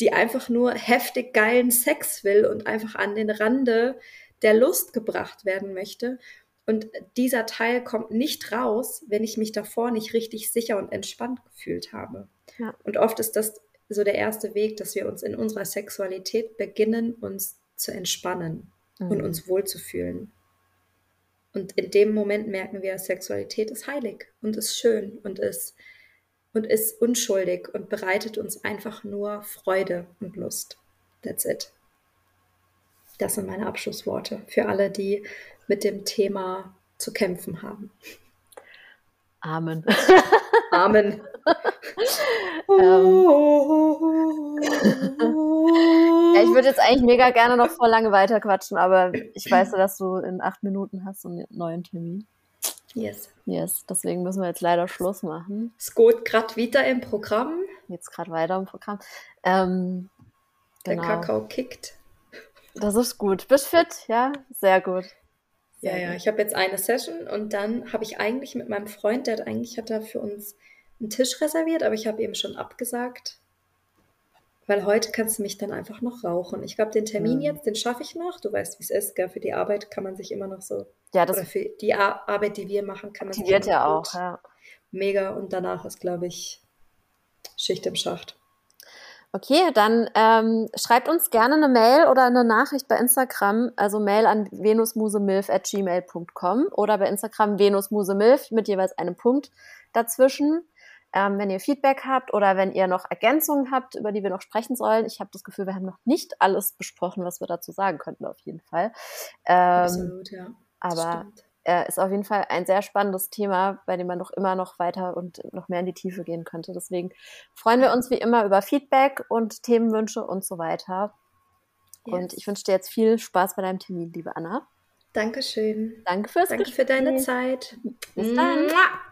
die einfach nur heftig geilen Sex will und einfach an den Rande der Lust gebracht werden möchte. Und dieser Teil kommt nicht raus, wenn ich mich davor nicht richtig sicher und entspannt gefühlt habe. Ja. Und oft ist das so der erste Weg, dass wir uns in unserer Sexualität beginnen, uns zu entspannen mhm. und uns wohlzufühlen. Und in dem Moment merken wir, Sexualität ist heilig und ist schön und ist, und ist unschuldig und bereitet uns einfach nur Freude und Lust. That's it. Das sind meine Abschlussworte für alle, die mit dem Thema zu kämpfen haben. Amen. Amen. ähm. ja, ich würde jetzt eigentlich mega gerne noch voll lange weiter quatschen, aber ich weiß, dass du in acht Minuten hast einen neuen Termin. Yes. Yes, deswegen müssen wir jetzt leider Schluss machen. Es geht gerade wieder im Programm. Jetzt gerade weiter im Programm. Ähm, genau. Der Kakao kickt. Das ist gut. Bist fit? Ja, sehr gut. Sehr ja, gut. ja. Ich habe jetzt eine Session und dann habe ich eigentlich mit meinem Freund, der hat eigentlich hat er für uns einen Tisch reserviert, aber ich habe eben schon abgesagt, weil heute kannst du mich dann einfach noch rauchen. Ich glaube, den Termin mhm. jetzt, den schaffe ich noch. Du weißt, wie es ist, gell? Für die Arbeit kann man sich immer noch so. Ja, das oder für die Ar Arbeit, die wir machen, kann man sich immer ja auch. Ja. Mega. Und danach ist, glaube ich, Schicht im Schacht. Okay, dann ähm, schreibt uns gerne eine Mail oder eine Nachricht bei Instagram, also Mail an venusmusemilf@gmail.com oder bei Instagram venusmusemilf mit jeweils einem Punkt dazwischen. Ähm, wenn ihr Feedback habt oder wenn ihr noch Ergänzungen habt, über die wir noch sprechen sollen. Ich habe das Gefühl, wir haben noch nicht alles besprochen, was wir dazu sagen könnten, auf jeden Fall. Ähm, Absolut, ja. aber äh, ist auf jeden Fall ein sehr spannendes Thema, bei dem man noch immer noch weiter und noch mehr in die Tiefe gehen könnte. Deswegen freuen wir uns wie immer über Feedback und Themenwünsche und so weiter. Yes. Und ich wünsche dir jetzt viel Spaß bei deinem Termin, liebe Anna. Dankeschön. Danke fürs Danke Gespräch. für deine Zeit. Bis dann. Mua.